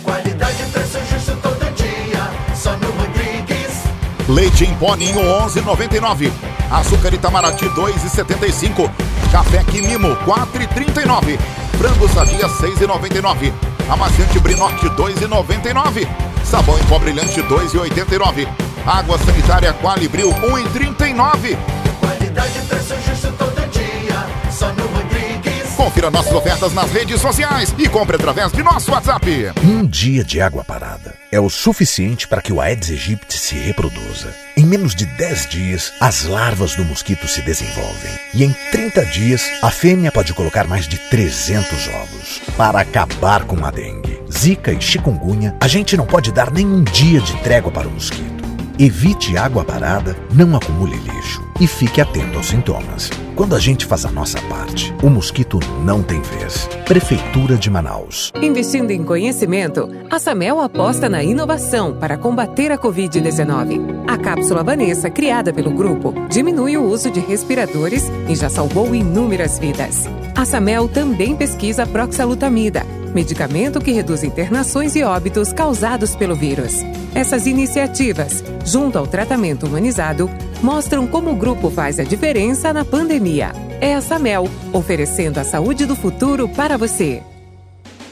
Qualidade e preço justo todo dia. Só no Rodrigues. Leite em pó ninho 11,99. Açúcar Itamaraty 2,75. Café Quimimo 4,39. Frango sadia 6,99. Amaciante Brinorte 2,99. Sabão em pó brilhante 2,89. Água sanitária Qualibril 1,39. Qualidade e preço justo todo dia. Só no Rodrigues. Confira nossas ofertas nas redes sociais e compre através de nosso WhatsApp. Um dia de água parada é o suficiente para que o Aedes aegypti se reproduza. Em menos de 10 dias, as larvas do mosquito se desenvolvem. E em 30 dias, a fêmea pode colocar mais de 300 ovos. Para acabar com a dengue, zika e chikungunya, a gente não pode dar nem um dia de trégua para o mosquito. Evite água parada, não acumule lixo e fique atento aos sintomas. Quando a gente faz a nossa parte, o mosquito não tem vez. Prefeitura de Manaus. Investindo em conhecimento, a Samel aposta na inovação para combater a Covid-19. A cápsula Vanessa, criada pelo grupo, diminui o uso de respiradores e já salvou inúmeras vidas. A Samel também pesquisa proxalutamida, medicamento que reduz internações e óbitos causados pelo vírus. Essas iniciativas, junto ao tratamento humanizado, mostram como o grupo faz a diferença na pandemia. É a Samel, oferecendo a saúde do futuro para você.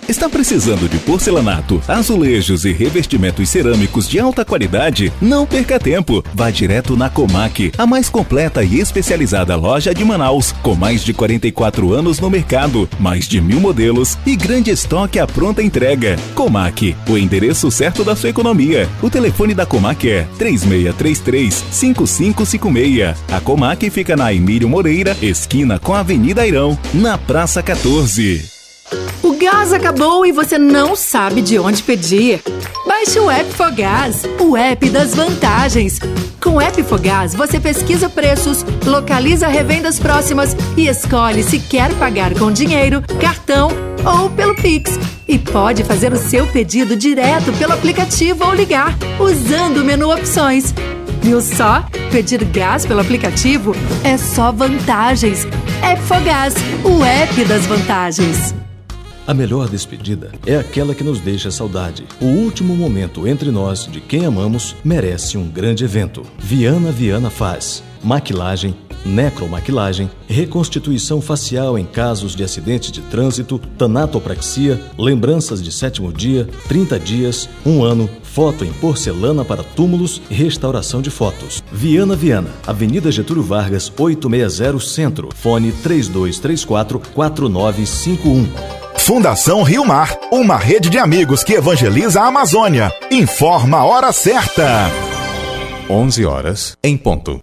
Está precisando de porcelanato, azulejos e revestimentos cerâmicos de alta qualidade? Não perca tempo. Vá direto na Comac, a mais completa e especializada loja de Manaus, com mais de 44 anos no mercado, mais de mil modelos e grande estoque à pronta entrega. Comac, o endereço certo da sua economia. O telefone da Comac é 3623-5556. A Comac fica na Emílio Moreira, esquina com a Avenida Airão, na Praça 14. O gás acabou e você não sabe de onde pedir. Baixe o app Fogás, o app das vantagens. Com o app Fogás, você pesquisa preços, localiza revendas próximas e escolhe se quer pagar com dinheiro, cartão ou pelo Pix. E pode fazer o seu pedido direto pelo aplicativo ou ligar, usando o menu Opções. Viu só? Pedir gás pelo aplicativo é só vantagens. App Fogás, o app das vantagens. A melhor despedida é aquela que nos deixa saudade. O último momento entre nós de quem amamos merece um grande evento. Viana Viana faz maquilagem, necromaquilagem, reconstituição facial em casos de acidente de trânsito, tanatopraxia, lembranças de sétimo dia, 30 dias, um ano, foto em porcelana para túmulos e restauração de fotos. Viana Viana, Avenida Getúlio Vargas, 860 Centro, fone 3234 4951. Fundação Rio Mar, uma rede de amigos que evangeliza a Amazônia. Informa a hora certa. 11 horas em ponto.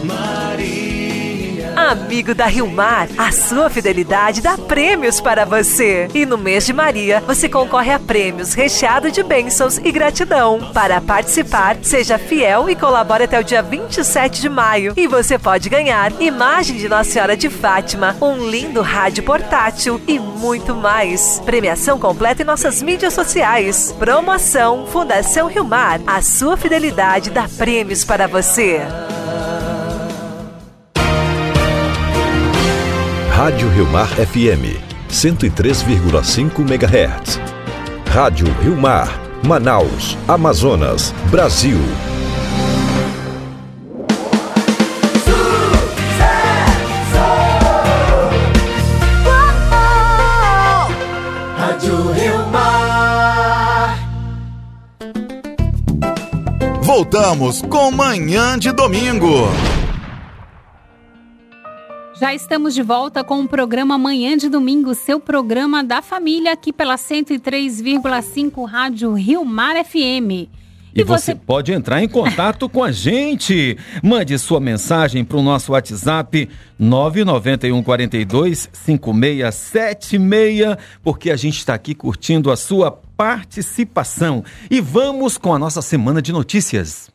Amigo da Rio Mar, a sua fidelidade dá prêmios para você. E no mês de Maria, você concorre a prêmios recheado de bênçãos e gratidão. Para participar, seja fiel e colabore até o dia 27 de maio. E você pode ganhar imagem de Nossa Senhora de Fátima, um lindo rádio portátil e muito mais. Premiação completa em nossas mídias sociais. Promoção Fundação Rio Mar, a sua fidelidade dá prêmios para você. Rádio Rio Mar FM, 103,5 MHz. Rádio Rio Mar, Manaus, Amazonas, Brasil. Rádio Rio Mar. Voltamos com Manhã de Domingo. Já estamos de volta com o programa Manhã de Domingo, seu programa da família, aqui pela 103,5 Rádio Rio Mar FM. E, você... pode entrar em contato com a gente. Mande sua mensagem para o nosso WhatsApp 991 42 5676, porque a gente está aqui curtindo a sua participação. E vamos com a nossa semana de notícias.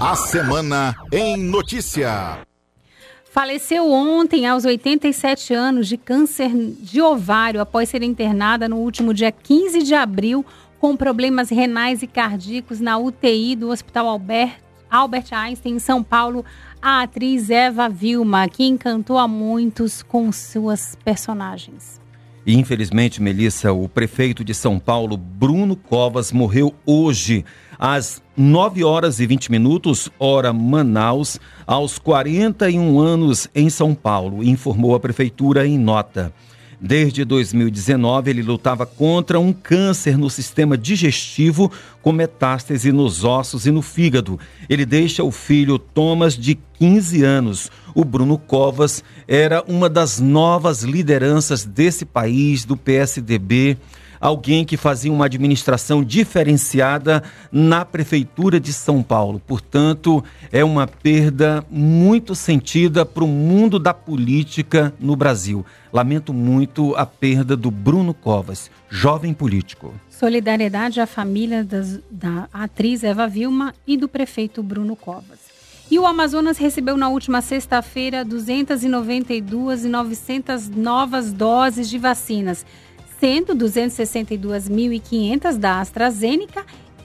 A semana em notícia. Faleceu ontem, aos 87 anos, de câncer de ovário, após ser internada no último dia 15 de abril com problemas renais e cardíacos na UTI do Hospital Albert, Albert Einstein, em São Paulo, a atriz Eva Vilma, que encantou a muitos com suas personagens. E infelizmente, Melissa, o prefeito de São Paulo, Bruno Covas, morreu hoje, às 9 horas e 20 minutos, hora Manaus, aos 41 anos em São Paulo, informou a prefeitura em nota. Desde 2019, ele lutava contra um câncer no sistema digestivo com metástase nos ossos e no fígado. Ele deixa o filho Thomas, de 15 anos. O Bruno Covas era uma das novas lideranças desse país, do PSDB alguém que fazia uma administração diferenciada na Prefeitura de São Paulo. Portanto, é uma perda muito sentida para o mundo da política no Brasil. Lamento muito a perda do Bruno Covas, jovem político. Solidariedade à família das, da atriz Eva Vilma e do prefeito Bruno Covas. E o Amazonas recebeu na última sexta-feira 292.900 novas doses de vacinas sendo 262.500 da AstraZeneca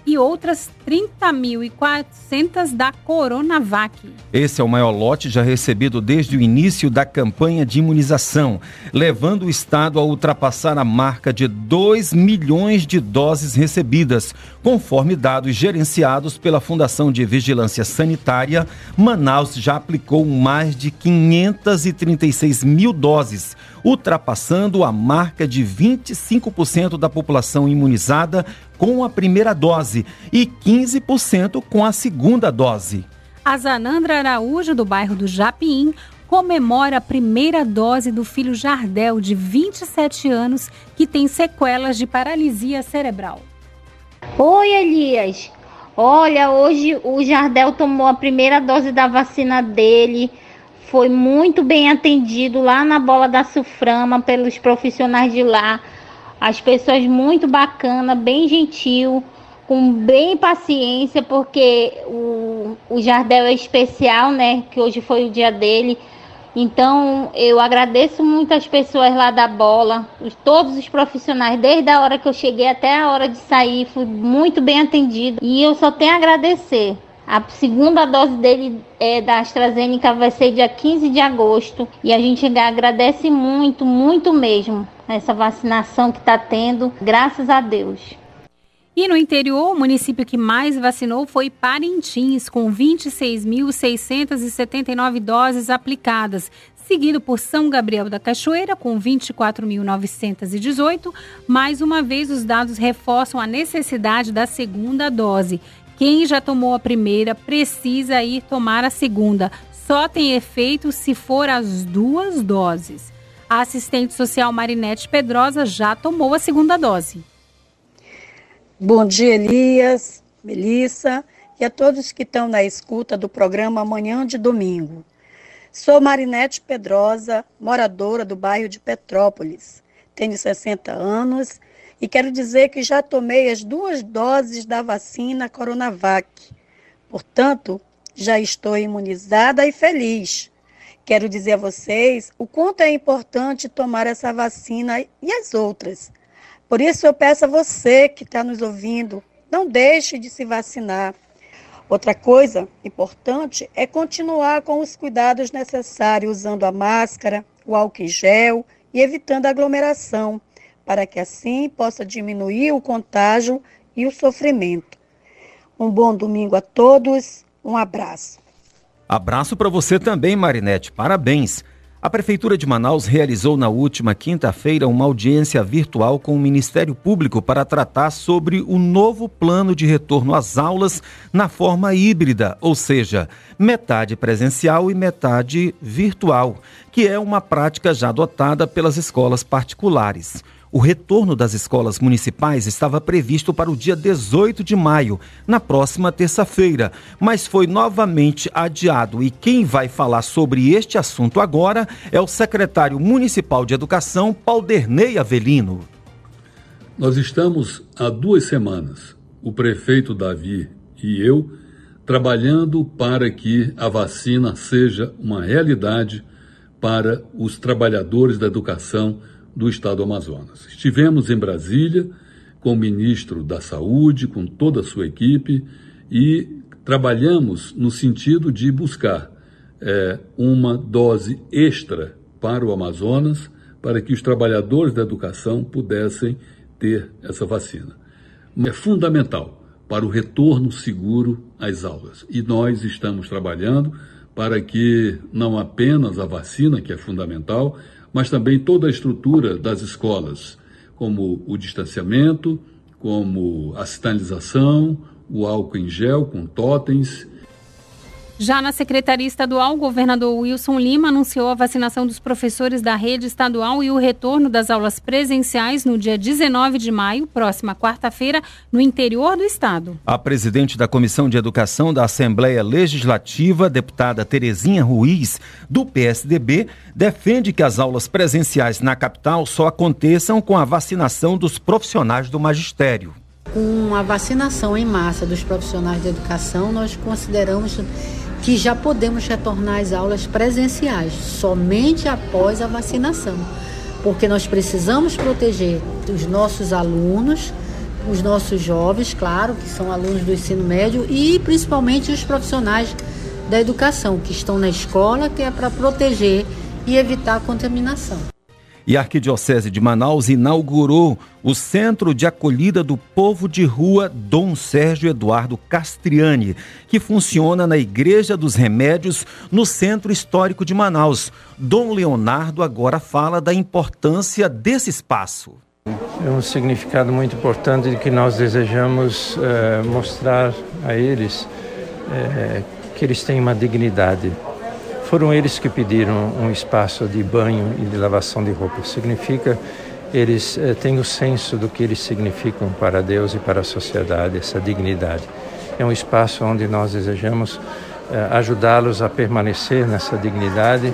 e outras 30.400 da Coronavac. Esse é o maior lote já recebido desde o início da campanha de imunização, levando o estado a ultrapassar a marca de 2 milhões de doses recebidas. Conforme dados gerenciados pela Fundação de Vigilância Sanitária, Manaus já aplicou mais de 536 mil doses, ultrapassando a marca de 25% da população imunizada com a primeira dose e 15% com a segunda dose. A Zanandra Araújo, do bairro do Japim, comemora a primeira dose do filho Jardel, de 27 anos, que tem sequelas de paralisia cerebral. Oi, Elias. Olha, hoje o Jardel tomou a primeira dose da vacina dele. Foi muito bem atendido lá na bola da Suframa pelos profissionais de lá. As pessoas muito bacana, bem gentil, com bem paciência, porque o, o Jardel é especial, né? Que hoje foi o dia dele. Então eu agradeço muito as pessoas lá da bola, todos os profissionais, desde a hora que eu cheguei até a hora de sair, fui muito bem atendido. E eu só tenho a agradecer A segunda dose dele é, da AstraZeneca vai ser dia 15 de agosto e a gente agradece muito, muito mesmo essa vacinação que está tendo, graças a Deus. E no interior, o município que mais vacinou foi Parintins, com 26.679 doses aplicadas, seguido por São Gabriel da Cachoeira, com 24.918. Mais uma vez, os dados reforçam a necessidade da segunda dose. Quem já tomou a primeira precisa ir tomar a segunda. Só tem efeito se for as duas doses. A assistente social Marinete Pedrosa já tomou a segunda dose. Bom dia, Elias, Melissa e a todos que estão na escuta do programa Amanhã de Domingo. Sou Marinete Pedrosa, moradora do bairro de Petrópolis. Tenho 60 anos e quero dizer que já tomei as duas doses da vacina Coronavac. Portanto, já estou imunizada e feliz. Quero dizer a vocês o quanto é importante tomar essa vacina e as outras. Por isso eu peço a você que está nos ouvindo, não deixe de se vacinar. Outra coisa importante é continuar com os cuidados necessários, usando a máscara, o álcool em gel e evitando aglomeração para que assim possa diminuir o contágio e o sofrimento. Um bom domingo a todos, um abraço. Abraço para você também, Marinete. Parabéns. A Prefeitura de Manaus realizou na última quinta-feira uma audiência virtual com o Ministério Público para tratar sobre o novo plano de retorno às aulas na forma híbrida, ou seja, metade presencial e metade virtual, que é uma prática já adotada pelas escolas particulares. O retorno das escolas municipais estava previsto para o dia 18 de maio, na próxima terça-feira, mas foi novamente adiado. E quem vai falar sobre este assunto agora é o secretário municipal de Educação, Pauderney Avelino. Nós estamos há duas semanas, o prefeito Davi e eu, trabalhando para que a vacina seja uma realidade para os trabalhadores da educação do Estado do Amazonas. Estivemos em Brasília com o ministro da Saúde, com toda a sua equipe, e trabalhamos no sentido de buscar é, uma dose extra para o Amazonas, para que os trabalhadores da educação pudessem ter essa vacina. É fundamental para o retorno seguro às aulas. E nós estamos trabalhando para que não apenas a vacina, que é fundamental, mas também toda a estrutura das escolas, como o distanciamento, como a sinalização, o álcool em gel com totens já na Secretaria Estadual, o governador Wilson Lima anunciou a vacinação dos professores da rede estadual e o retorno das aulas presenciais no dia 19 de maio, próxima quarta-feira, no interior do estado. A presidente da Comissão de Educação da Assembleia Legislativa, deputada Terezinha Ruiz, do PSDB, defende que as aulas presenciais na capital só aconteçam com a vacinação dos profissionais do magistério. Com a vacinação em massa dos profissionais de educação, nós consideramos que já podemos retornar às aulas presenciais somente após a vacinação, porque nós precisamos proteger os nossos alunos, os nossos jovens, claro, que são alunos do ensino médio e principalmente os profissionais da educação que estão na escola, que é para proteger e evitar a contaminação e a Arquidiocese de Manaus inaugurou o Centro de Acolhida do Povo de Rua Dom Sérgio Eduardo Castriani, que funciona na Igreja dos Remédios, no Centro Histórico de Manaus. Dom Leonardo agora fala da importância desse espaço. É um significado muito importante de que nós desejamos eh, mostrar a eles eh, que eles têm uma dignidade foram eles que pediram um espaço de banho e de lavação de roupa. Significa eles eh, têm o senso do que eles significam para Deus e para a sociedade, essa dignidade. É um espaço onde nós desejamos eh, ajudá-los a permanecer nessa dignidade.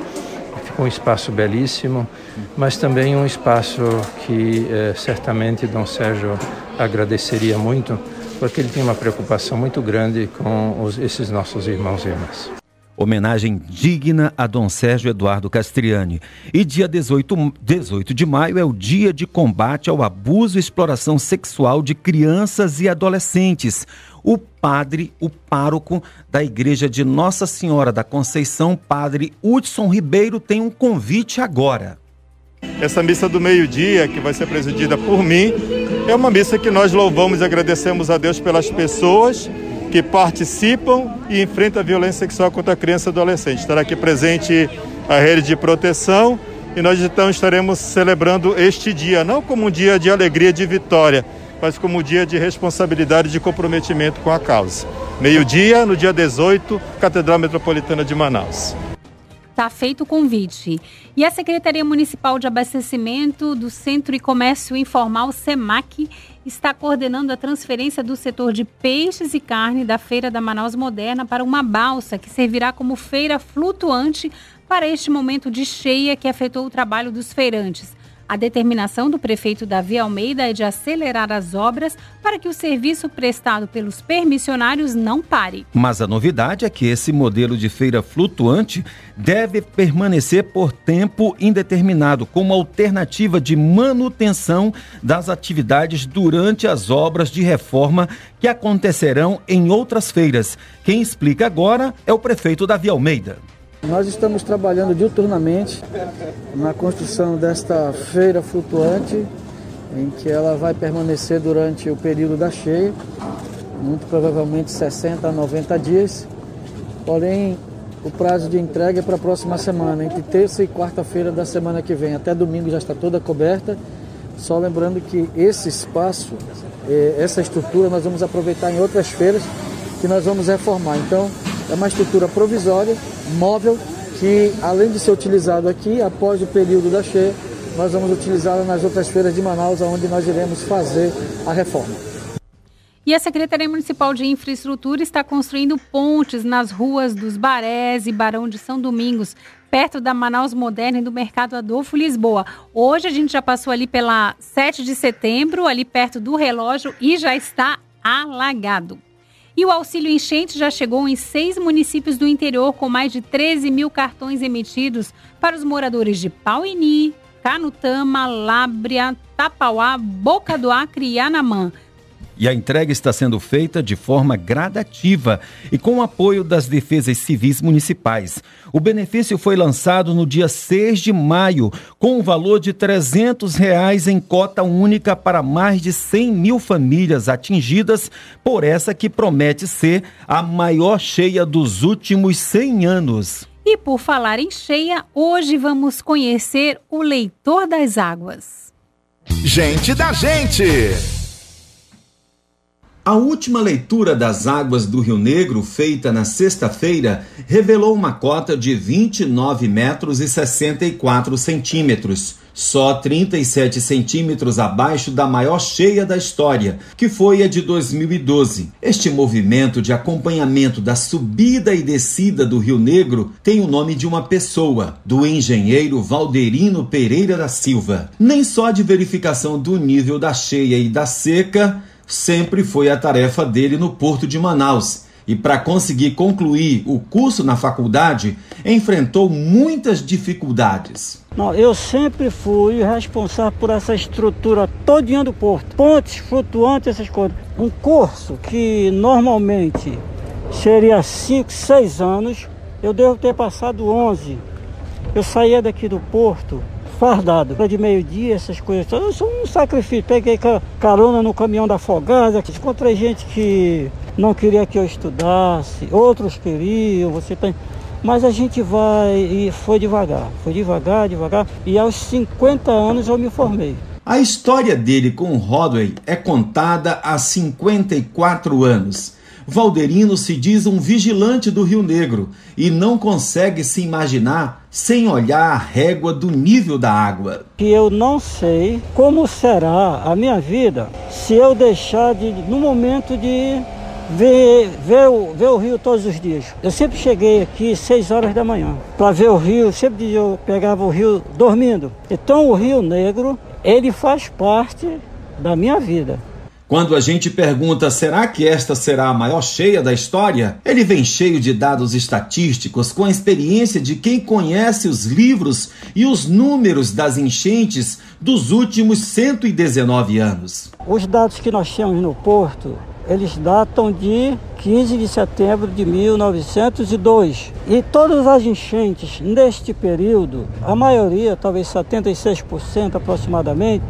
Ficou um espaço belíssimo, mas também um espaço que eh, certamente Dom Sérgio agradeceria muito, porque ele tinha uma preocupação muito grande com os, esses nossos irmãos e irmãs. Homenagem digna a Dom Sérgio Eduardo Castriani. E dia 18, 18 de maio é o dia de combate ao abuso e exploração sexual de crianças e adolescentes. o padre, o pároco da Igreja de Nossa Senhora da Conceição, padre Hudson Ribeiro, tem um convite agora. Essa missa do meio-dia, que vai ser presidida por mim, é uma missa que nós louvamos e agradecemos a Deus pelas pessoas que participam e enfrentam a violência sexual contra a criança e adolescente. Estará aqui presente a rede de proteção e nós então estaremos celebrando este dia, não como um dia de alegria, de vitória, mas como um dia de responsabilidade e de comprometimento com a causa. Meio-dia, no dia 18, Catedral Metropolitana de Manaus. Está feito o convite. E a Secretaria Municipal de Abastecimento do Centro e Comércio Informal, SEMAC, está coordenando a transferência do setor de peixes e carne da Feira da Manaus Moderna para uma balsa que servirá como feira flutuante para este momento de cheia que afetou o trabalho dos feirantes. A determinação do prefeito Davi Almeida é de acelerar as obras para que o serviço prestado pelos permissionários não pare. Mas a novidade é que esse modelo de feira flutuante deve permanecer por tempo indeterminado, como alternativa de manutenção das atividades durante as obras de reforma que acontecerão em outras feiras. Quem explica agora é o prefeito Davi Almeida. Nós estamos trabalhando diuturnamente na construção desta feira flutuante, em que ela vai permanecer durante o período da cheia, muito provavelmente 60 a 90 dias. Porém, o prazo de entrega é para a próxima semana, entre terça e quarta-feira da semana que vem. Até domingo já está toda coberta. Só lembrando que esse espaço, eh, essa estrutura, nós vamos aproveitar em outras feiras que nós vamos reformar. Então, é uma estrutura provisória, móvel, que além de ser utilizado aqui, após o período da cheia, nós vamos utilizá-la nas outras feiras de Manaus, onde nós iremos fazer a reforma. E a Secretaria Municipal de Infraestrutura está construindo pontes nas ruas dos Barés e Barão de São Domingos, perto da Manaus Moderna e do Mercado Adolfo Lisboa. Hoje a gente já passou ali pela 7 de setembro, ali perto do relógio, e já está alagado. E o auxílio enchente já chegou em seis municípios do interior, com mais de 13 mil cartões emitidos para os moradores de Pauini, Canutama, Lábria, Tapauá, Boca do Acre e Anamã. E a entrega está sendo feita de forma gradativa e com o apoio das defesas civis municipais. O benefício foi lançado no dia 6 de maio, com o um valor de 300 reais em cota única para mais de 100 mil famílias atingidas por essa que promete ser a maior cheia dos últimos 100 anos. E por falar em cheia, hoje vamos conhecer o Leitor das Águas. Gente da gente! A última leitura das águas do Rio Negro, feita na sexta-feira, revelou uma cota de 29 metros e 64 centímetros, só 37 centímetros abaixo da maior cheia da história, que foi a de 2012. Este movimento de acompanhamento da subida e descida do Rio Negro tem o nome de uma pessoa, do engenheiro Valderino Pereira da Silva. Nem só de verificação do nível da cheia e da seca, sempre foi a tarefa dele no Porto de Manaus. E para conseguir concluir o curso na faculdade, enfrentou muitas dificuldades. Não, eu sempre fui responsável por essa estrutura todinha do porto. Pontes flutuantes, essas coisas. Um curso que normalmente seria 5, 6 anos, eu devo ter passado 11. Eu saía daqui do porto fardado. De meio-dia, essas coisas. Eu sou um sacrifício. Peguei carona no caminhão da Fogada. Encontrei gente que não queria que eu estudasse, outros queriam. Você tem. Mas a gente vai e foi devagar, foi devagar, devagar. E aos 50 anos eu me formei. A história dele com o Rodway é contada há 54 anos. Valderino se diz um vigilante do Rio Negro e não consegue se imaginar sem olhar a régua do nível da água. Que eu não sei como será a minha vida se eu deixar de, no momento de ver, ver, o, ver o rio todos os dias. Eu sempre cheguei aqui 6 horas da manhã para ver o rio, sempre eu pegava o rio dormindo. Então o Rio Negro, ele faz parte da minha vida. Quando a gente pergunta será que esta será a maior cheia da história, ele vem cheio de dados estatísticos com a experiência de quem conhece os livros e os números das enchentes dos últimos 119 anos. Os dados que nós temos no porto eles datam de 15 de setembro de 1902. E todas as enchentes neste período, a maioria, talvez 76% aproximadamente,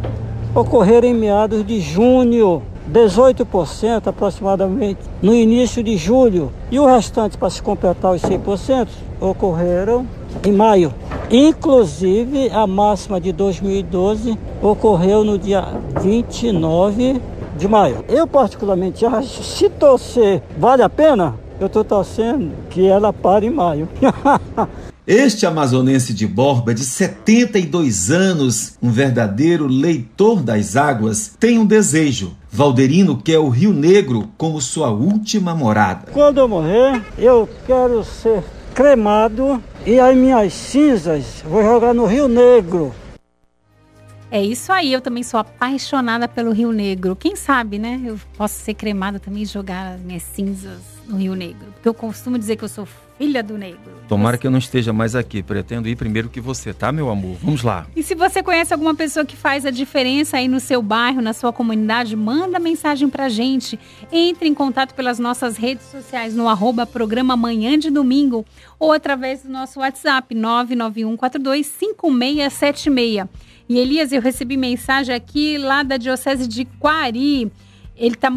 ocorreram em meados de junho 18% aproximadamente no início de julho e o restante, para se completar os 100%, ocorreram em maio. Inclusive, a máxima de 2012 ocorreu no dia 29 de maio. Eu, particularmente, acho se torcer vale a pena, eu estou torcendo que ela pare em maio. Este amazonense de Borba, de 72 anos, um verdadeiro leitor das águas, tem um desejo. Valderino quer o Rio Negro como sua última morada. Quando eu morrer, eu quero ser cremado e as minhas cinzas vou jogar no Rio Negro. É isso aí, eu também sou apaixonada pelo Rio Negro. Quem sabe, né? Eu posso ser cremada também e jogar as minhas cinzas no Rio Negro. Porque eu costumo dizer que eu sou filha do negro. Tomara que eu não esteja mais aqui. Pretendo ir primeiro que você, tá, meu amor? Vamos lá. E se você conhece alguma pessoa que faz a diferença aí no seu bairro, na sua comunidade, manda mensagem pra gente. Entre em contato pelas nossas redes sociais no arroba programa Manhã de Domingo ou através do nosso WhatsApp 991425676. E Elias, eu recebi mensagem aqui lá da Diocese de Quari. Ele está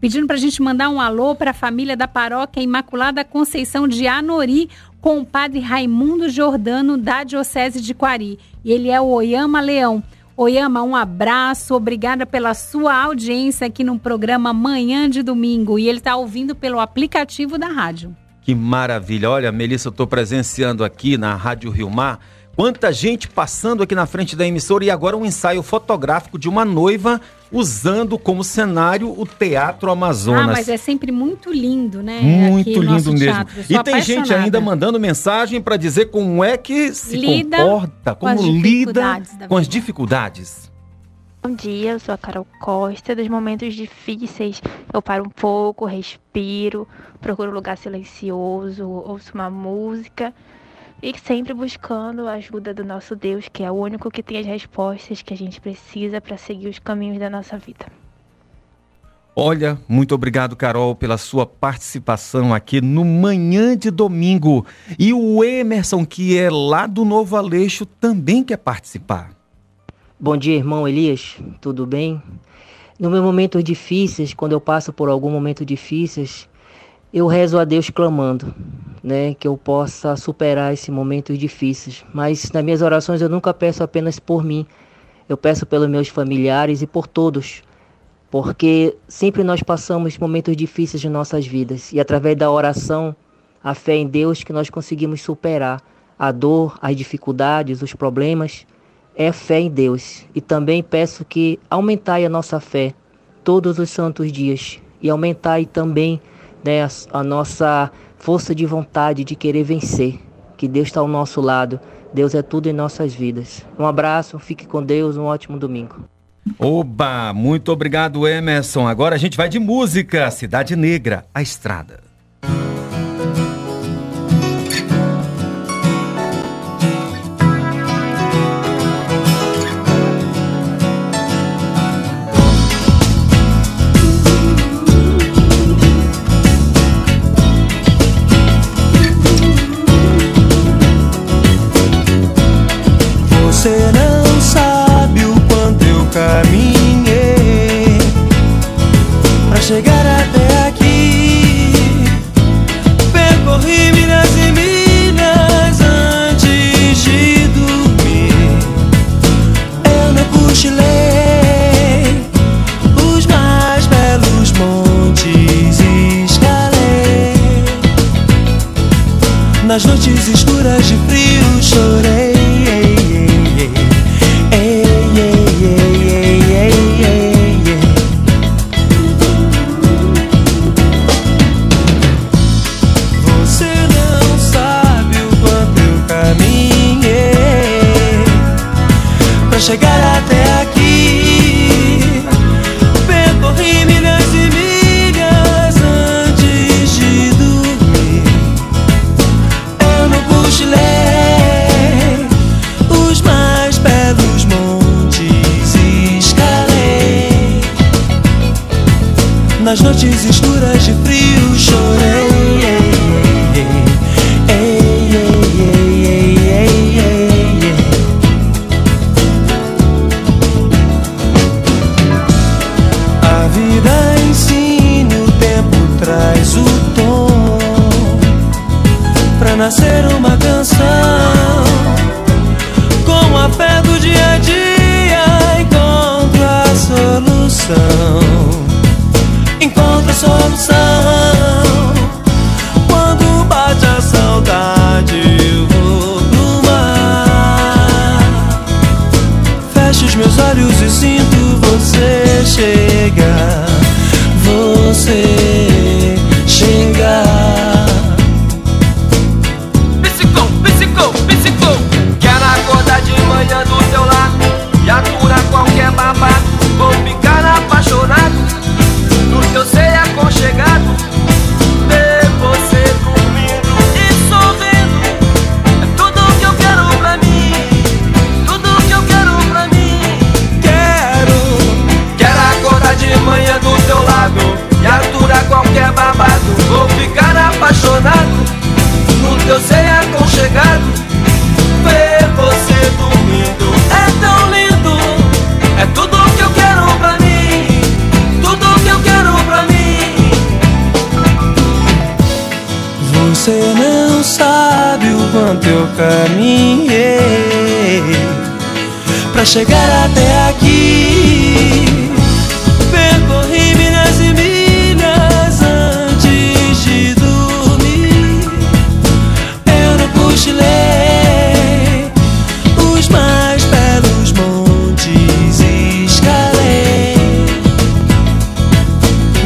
pedindo para a gente mandar um alô para a família da paróquia Imaculada Conceição de Anori, com o padre Raimundo Jordano, da Diocese de Quari. E ele é o Oyama Leão. Oyama, um abraço, obrigada pela sua audiência aqui no programa Manhã de Domingo. E ele está ouvindo pelo aplicativo da rádio. Que maravilha! Olha, Melissa, eu estou presenciando aqui na Rádio Rio Mar Quanta gente passando aqui na frente da emissora e agora um ensaio fotográfico de uma noiva usando como cenário o Teatro Amazonas. Ah, mas é sempre muito lindo, né? Muito aqui, lindo mesmo. E tem gente ainda mandando mensagem para dizer como é que se lida comporta, como lida com as dificuldades. Bom dia, eu sou a Carol Costa. Dos momentos difíceis, eu paro um pouco, respiro, procuro um lugar silencioso, ouço uma música e sempre buscando a ajuda do nosso Deus, que é o único que tem as respostas que a gente precisa para seguir os caminhos da nossa vida. Olha, muito obrigado, Carol, pela sua participação aqui no Manhã de Domingo. E o Emerson, que é lá do Novo Aleixo, também quer participar. Bom dia, irmão Elias, tudo bem? No meus momentos difíceis, quando eu passo por algum momento difíceis, eu rezo a Deus clamando, né, que eu possa superar esses momentos difíceis. Mas nas minhas orações eu nunca peço apenas por mim. Eu peço pelos meus familiares e por todos, porque sempre nós passamos momentos difíceis de nossas vidas e através da oração, a fé em Deus que nós conseguimos superar a dor, as dificuldades, os problemas. É fé em Deus. E também peço que aumentai a nossa fé todos os santos dias e aumentai também né, a, nossa força de vontade de querer vencer, que Deus está ao nosso lado, Deus é tudo em nossas vidas. Um abraço, fique com Deus, um ótimo domingo. Oba, muito obrigado, Emerson. Agora a gente vai de música. Cidade Negra, a estrada.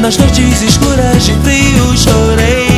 Nas noites escuras de frio chorei.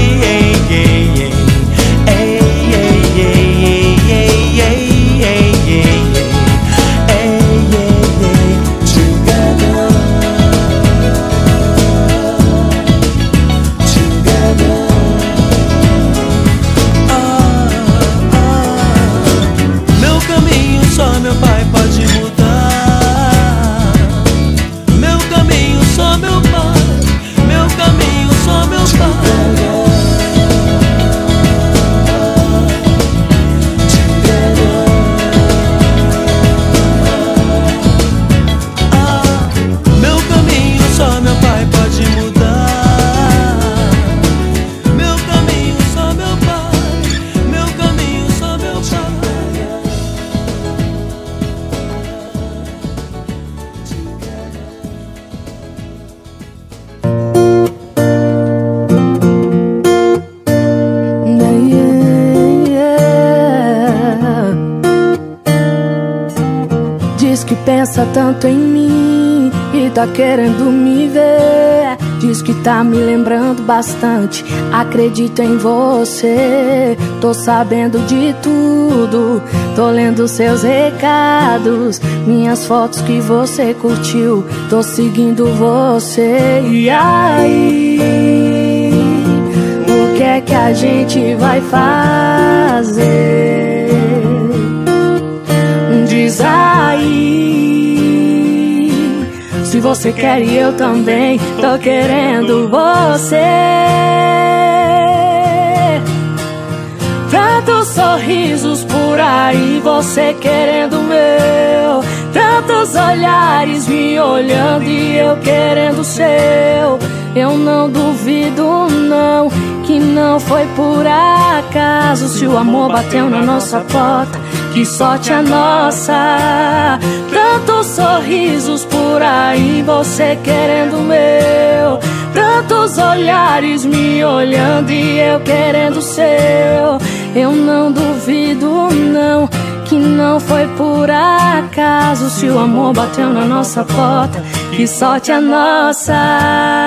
Tá querendo me ver. Diz que tá me lembrando bastante. Acredito em você. Tô sabendo de tudo. Tô lendo seus recados. Minhas fotos que você curtiu. Tô seguindo você. E aí? O que é que a gente vai fazer? Diz aí Você quer e eu também Tô querendo você. Tantos sorrisos por aí Você querendo o meu. Tantos olhares me olhando E eu querendo o seu. Eu não duvido não Que não foi por acaso. Se o amor bateu na nossa porta que sorte a nossa. Tantos sorrisos por aí, você querendo o meu. Tantos olhares me olhando e eu querendo o seu. Eu não duvido, não, que não foi por acaso. Se o amor bateu na nossa porta, que sorte a nossa.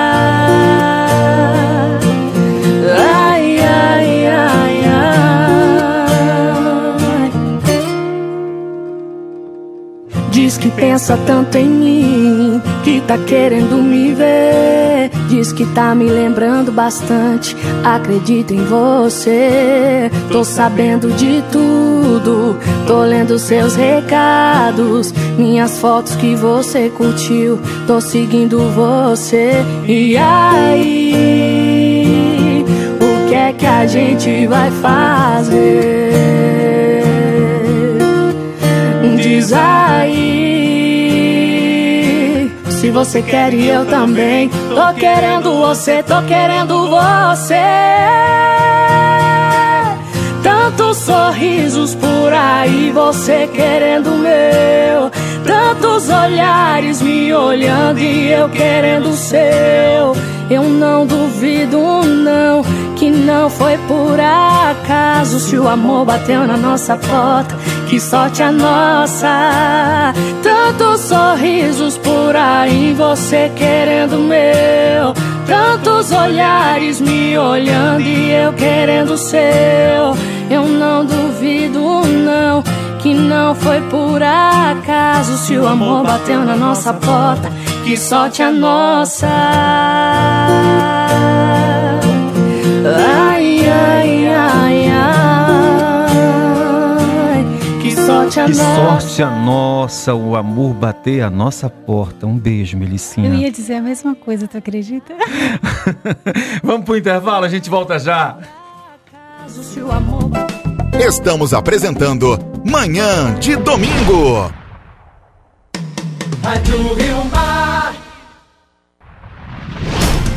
Que pensa tanto em mim, que tá querendo me ver. Diz que tá me lembrando bastante. Acredito em você, tô sabendo de tudo. Tô lendo seus recados, minhas fotos que você curtiu. Tô seguindo você. E aí? O que é que a gente vai fazer? Diz aí. Se você quer e eu também. Tô querendo você, tô querendo você. Tantos sorrisos por aí, você querendo o meu. Tantos olhares me olhando e eu querendo o seu. Eu não duvido, não, que não foi por acaso. Se o amor bateu na nossa porta, que sorte a nossa. Tantos sorrisos por aí, você querendo meu. Tantos olhares me olhando e eu querendo seu. Eu não duvido, não, que não foi por acaso. Se o amor bateu na nossa porta, que sorte a nossa. Ai, ai, sorte a Que nossa. sorte a nossa, o amor bater a nossa porta. Um beijo, Melicinha. Eu ia dizer a mesma coisa, tu acredita? Vamos pro intervalo, a gente volta já. Estamos apresentando Manhã de Domingo. Rádio Rio Mar.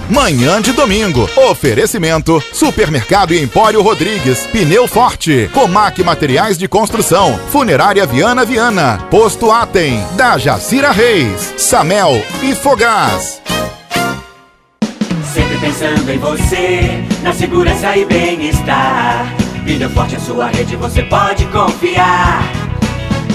Manhã de domingo. Oferecimento: Supermercado Empório Rodrigues, Pneu Forte, Comac Materiais de Construção, Funerária Viana Viana, Posto Atem, da Jacira Reis, Samel e Fogás. Sempre pensando em você, na segurança e bem-estar. Pneu Forte é sua rede, você pode confiar.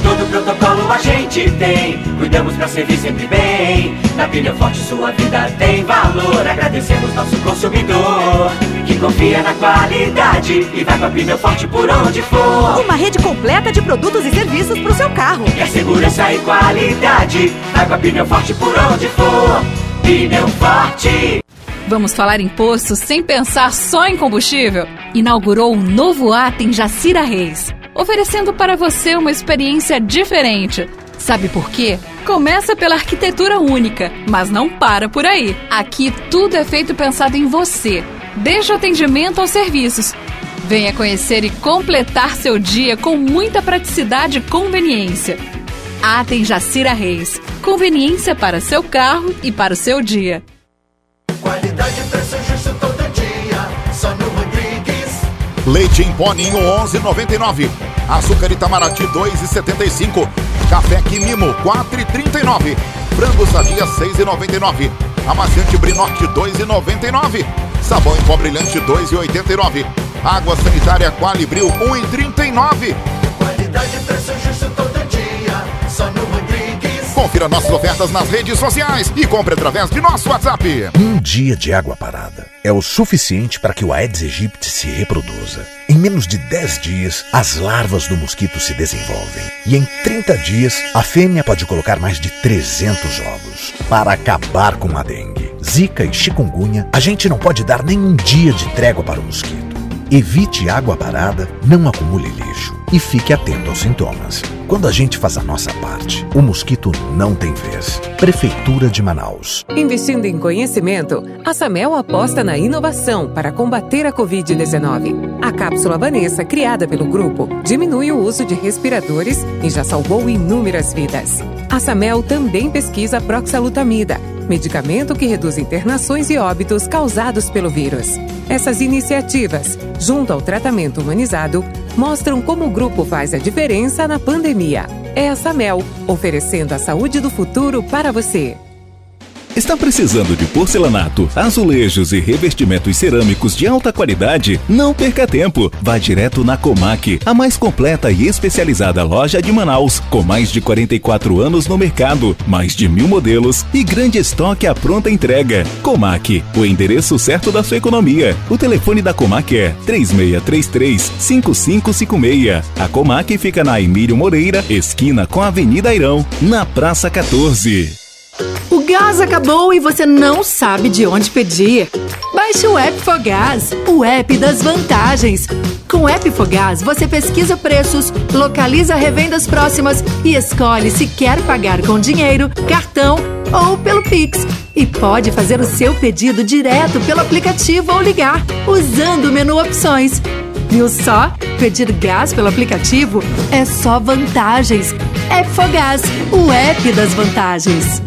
Todo protocolo a gente tem, cuidamos pra servir sempre bem. Na Pneu Forte sua vida tem valor. Agradecemos nosso consumidor, que confia na qualidade e vai com a Pneu Forte por onde for. Uma rede completa de produtos e serviços para o seu carro. Quer segurança e qualidade, vai com a Pneu Forte por onde for. Pneu Forte. Vamos falar em postos sem pensar só em combustível? Inaugurou um novo ato em Jacira Reis, oferecendo para você uma experiência diferente. Sabe por quê? Começa pela arquitetura única, mas não para por aí. Aqui tudo é feito pensado em você, desde o atendimento aos serviços. Venha conhecer e completar seu dia com muita praticidade e conveniência. Atem Jacira Reis. Conveniência para seu carro e para o seu dia. Qualidade preço justo Leite em pó ninho 11,99. Açúcar Itamaraty 2,75. Café Quimimo 4,39. Frango sadia 6,99. Amaciante Brinote 2,99. Sabão em pó brilhante 2,89. Água sanitária Qualibril 1,39. Qualidade e preço justo todo dia. Só no Rodrigues. Confira nossas ofertas nas redes sociais e compre através de nosso WhatsApp. Um dia de água parada é o suficiente para que o Aedes aegypti se reproduza. Em menos de 10 dias, as larvas do mosquito se desenvolvem. E em 30 dias, a fêmea pode colocar mais de 300 ovos. Para acabar com a dengue, zika e chikungunya, a gente não pode dar nem um dia de trégua para o mosquito. Evite água parada, não acumule lixo e fique atento aos sintomas. Quando a gente faz a nossa parte, o mosquito não tem vez. Prefeitura de Manaus. Investindo em conhecimento, a Samel aposta na inovação para combater a Covid-19. A cápsula Vanessa, criada pelo grupo, diminui o uso de respiradores e já salvou inúmeras vidas. A Samel também pesquisa proxalutamida, medicamento que reduz internações e óbitos causados pelo vírus. Essas iniciativas, junto ao tratamento humanizado, mostram como o grupo faz a diferença na pandemia. É a Samel, oferecendo a saúde do futuro para você. Está precisando de porcelanato, azulejos e revestimentos cerâmicos de alta qualidade? Não perca tempo. Vá direto na Comac, a mais completa e especializada loja de Manaus, com mais de 44 anos no mercado, mais de mil modelos e grande estoque à pronta entrega. Comac, o endereço certo da sua economia. O telefone da Comac é 3633-5556. A Comac fica na Emílio Moreira, esquina com a Avenida Airão, na Praça 14. O gás acabou e você não sabe de onde pedir. Baixe o app Fogás, o app das vantagens. Com o app Fogás, você pesquisa preços, localiza revendas próximas e escolhe se quer pagar com dinheiro, cartão ou pelo Pix. E pode fazer o seu pedido direto pelo aplicativo ou ligar, usando o menu Opções. Viu só? Pedir gás pelo aplicativo é só vantagens. É Fogás, o app das vantagens.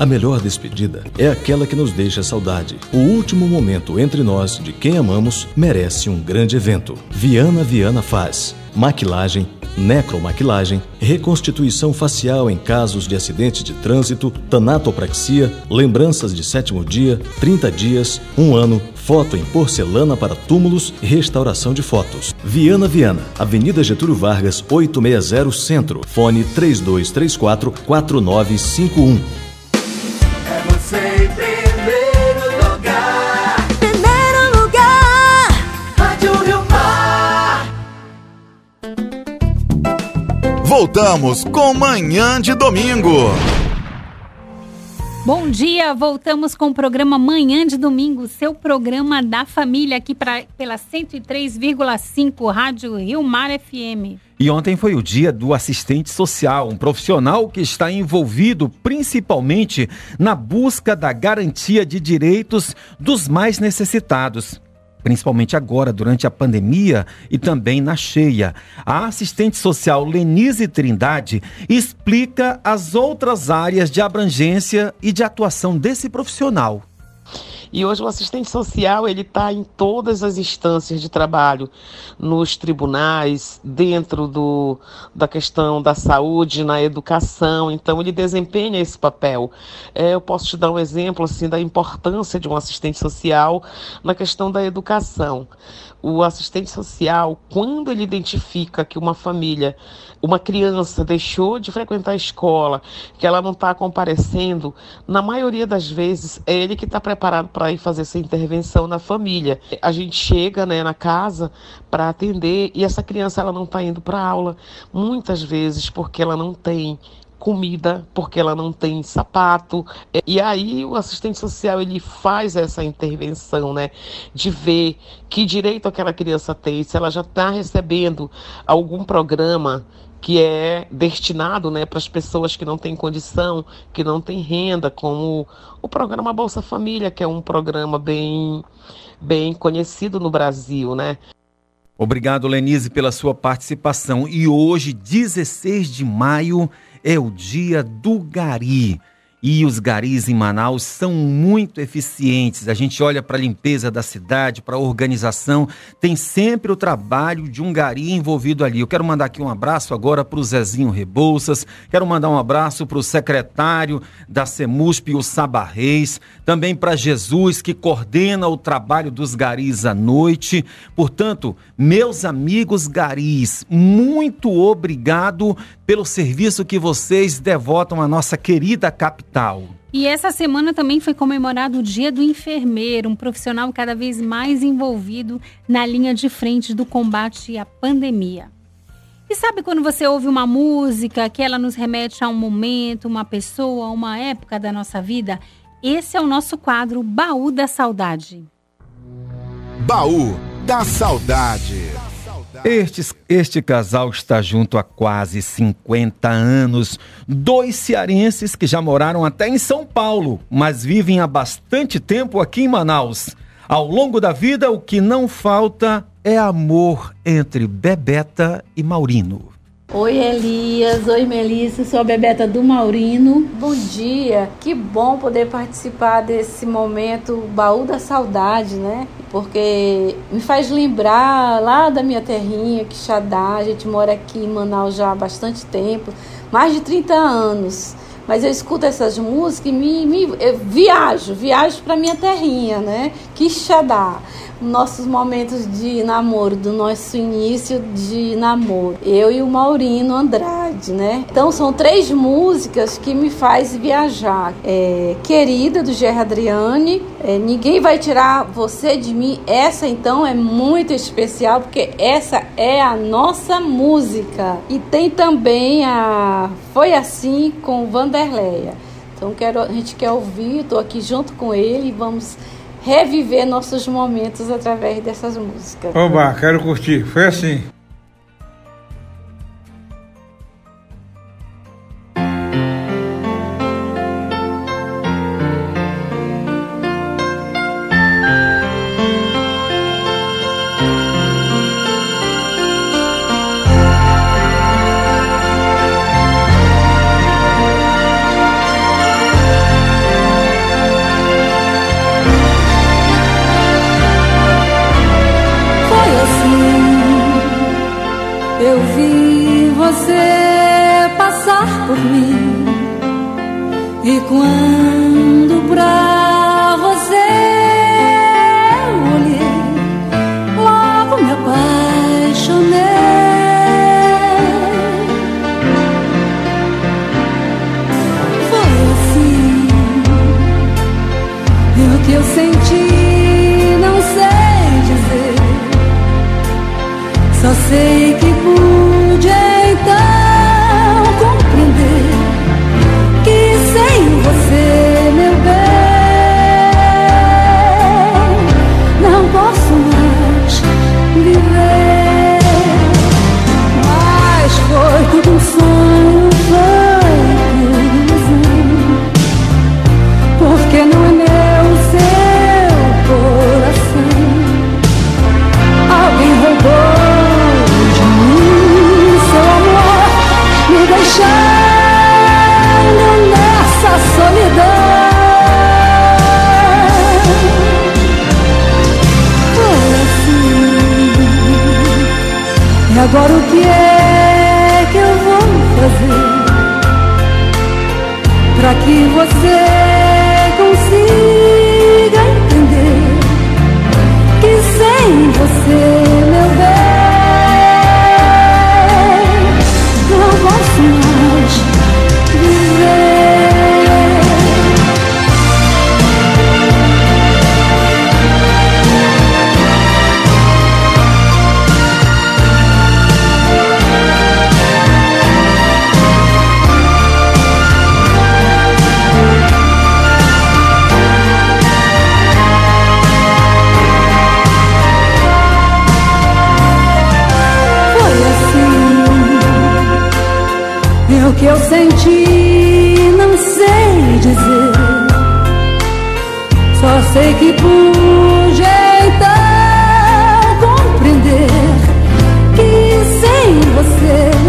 A melhor despedida é aquela que nos deixa saudade. O último momento entre nós, de quem amamos, merece um grande evento. Viana Viana faz. Maquilagem, necromaquilagem, reconstituição facial em casos de acidente de trânsito, tanatopraxia, lembranças de sétimo dia, 30 dias, um ano, foto em porcelana para túmulos e restauração de fotos. Viana Viana, Avenida Getúlio Vargas, 860 Centro. Fone 3234 4951. Voltamos com Manhã de Domingo. Bom dia, voltamos com o programa Manhã de Domingo, seu programa da família aqui pra, pela 103,5 Rádio Rio Mar FM. E ontem foi o dia do assistente social, um profissional que está envolvido principalmente na busca da garantia de direitos dos mais necessitados. Principalmente agora, durante a pandemia e também na cheia. A assistente social Lenise Trindade explica as outras áreas de abrangência e de atuação desse profissional. E hoje o assistente social ele está em todas as instâncias de trabalho, nos tribunais, dentro do, da questão da saúde, na educação. Então ele desempenha esse papel. É, eu posso te dar um exemplo assim da importância de um assistente social na questão da educação. O assistente social, quando ele identifica que uma família, uma criança deixou de frequentar a escola, que ela não está comparecendo, na maioria das vezes é ele que está preparado para ir fazer essa intervenção na família. A gente chega né, na casa para atender e essa criança ela não está indo para aula, muitas vezes porque ela não tem comida, porque ela não tem sapato. E aí o assistente social ele faz essa intervenção, né, de ver que direito aquela criança tem, se ela já está recebendo algum programa que é destinado né, para as pessoas que não têm condição, que não têm renda, como o programa Bolsa Família, que é um programa bem, bem conhecido no Brasil, né? Obrigado, Lenise, pela sua participação. E hoje, 16 de maio, é o dia do gari. E os garis em Manaus são muito eficientes. A gente olha para a limpeza da cidade, para a organização, tem sempre o trabalho de um gari envolvido ali. Eu quero mandar aqui um abraço agora para o Zezinho Rebouças, quero mandar um abraço para o secretário da CEMUSP, o Saba Reis, também para Jesus, que coordena o trabalho dos garis à noite. Portanto, meus amigos garis, muito obrigado pelo serviço que vocês devotam à nossa querida capital. E essa semana também foi comemorado o Dia do Enfermeiro, um profissional cada vez mais envolvido na linha de frente do combate à pandemia. E sabe quando você ouve uma música que ela nos remete a um momento, uma pessoa, uma época da nossa vida? Esse é o nosso quadro Baú da Saudade. Baú da Saudade. Este, este casal está junto há quase 50 anos. Dois cearenses que já moraram até em São Paulo, mas vivem há bastante tempo aqui em Manaus. Ao longo da vida, o que não falta é amor entre Bebeta e Maurino. Oi Elias, oi Melissa, sou a Bebeta do Maurino. Bom dia, que bom poder participar desse momento baú da saudade, né? Porque me faz lembrar lá da minha terrinha, Quixadá. A gente mora aqui em Manaus já há bastante tempo, mais de 30 anos. Mas eu escuto essas músicas e me, me eu viajo, viajo para minha terrinha, né? Quixadá nossos momentos de namoro, do nosso início de namoro. Eu e o Maurino Andrade, né? Então são três músicas que me faz viajar. É, Querida, do Gerry Adriane, é, Ninguém Vai Tirar Você de Mim. Essa então é muito especial, porque essa é a nossa música. E tem também a Foi Assim com Vanderleia. Então quero, a gente quer ouvir, estou aqui junto com ele e vamos reviver nossos momentos através dessas músicas. Oba, quero curtir. Foi assim. que eu senti, não sei dizer. Só sei que pude então compreender que sem você.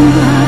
tonight.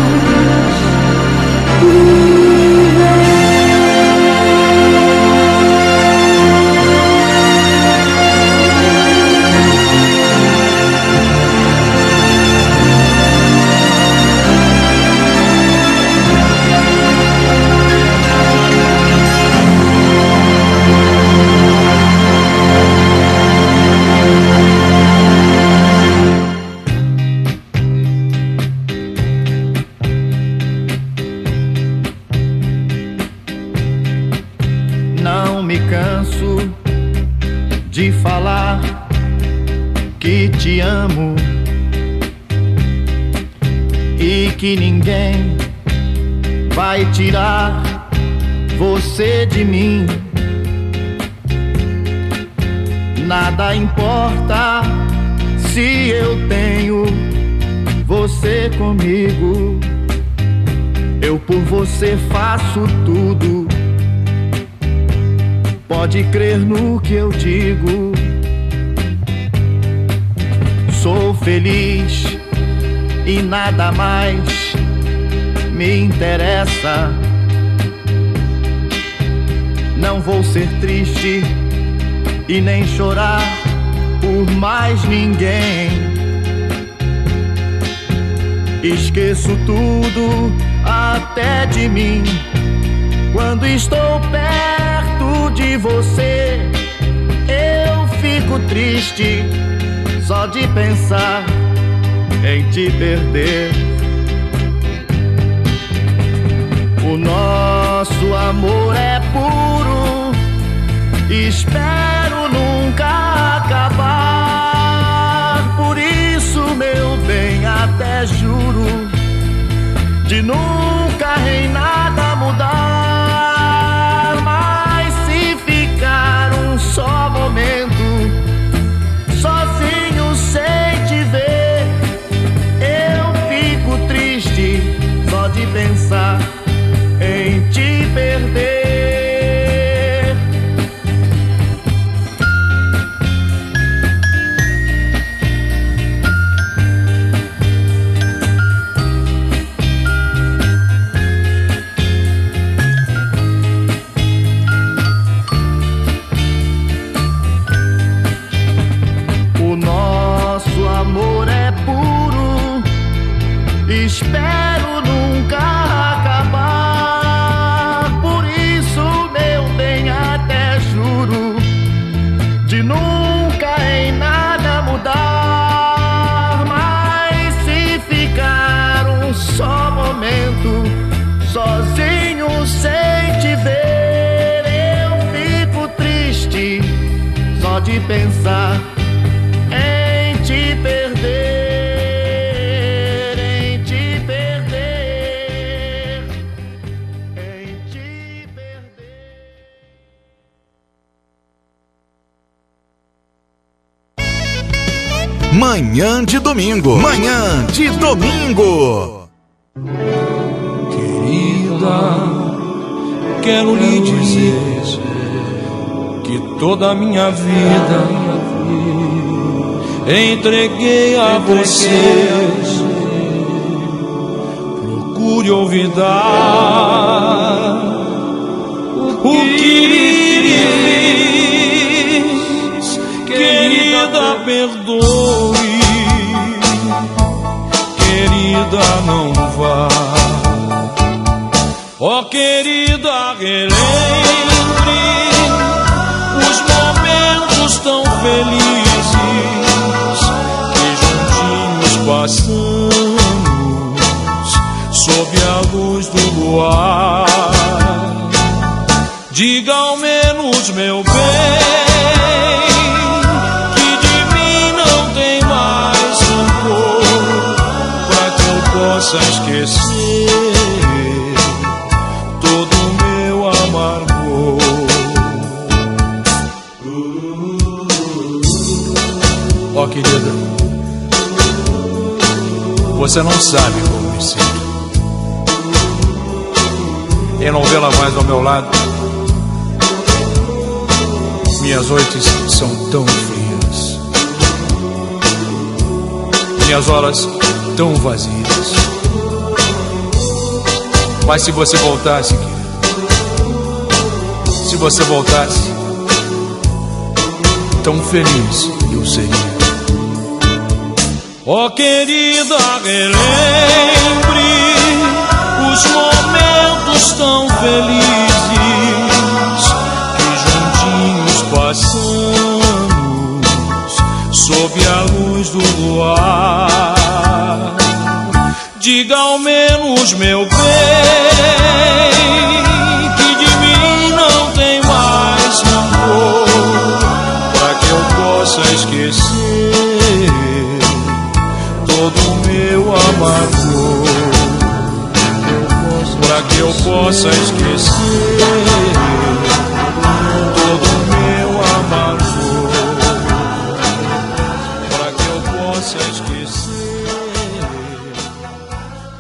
Interessa. Não vou ser triste e nem chorar por mais ninguém. Esqueço tudo até de mim quando estou perto de você. Eu fico triste só de pensar em te perder. O nosso amor é puro, espero nunca acabar. Por isso, meu bem, até juro de nunca em nada mudar. Mas se ficar um só domingo. Manhã de domingo. Querida, quero lhe dizer que toda a minha vida entreguei a você. Procure olvidar o que fiz, querida, perdoe, querida, não vá. Ó querida, relembre os momentos tão felizes que juntinhos passamos sob a luz do luar. Diga ao menos, meu bem, querida, você não sabe como me sinto. Em não vê-la mais ao meu lado, minhas noites são tão frias, minhas horas tão vazias. Mas se você voltasse, querida, se você voltasse, tão feliz eu seria. Ó querida, relembre os momentos tão felizes que juntinhos passamos sob a luz do luar. Diga ao menos, meu bem, favor, para que eu possa esquecer todo o meu amor. para que eu possa esquecer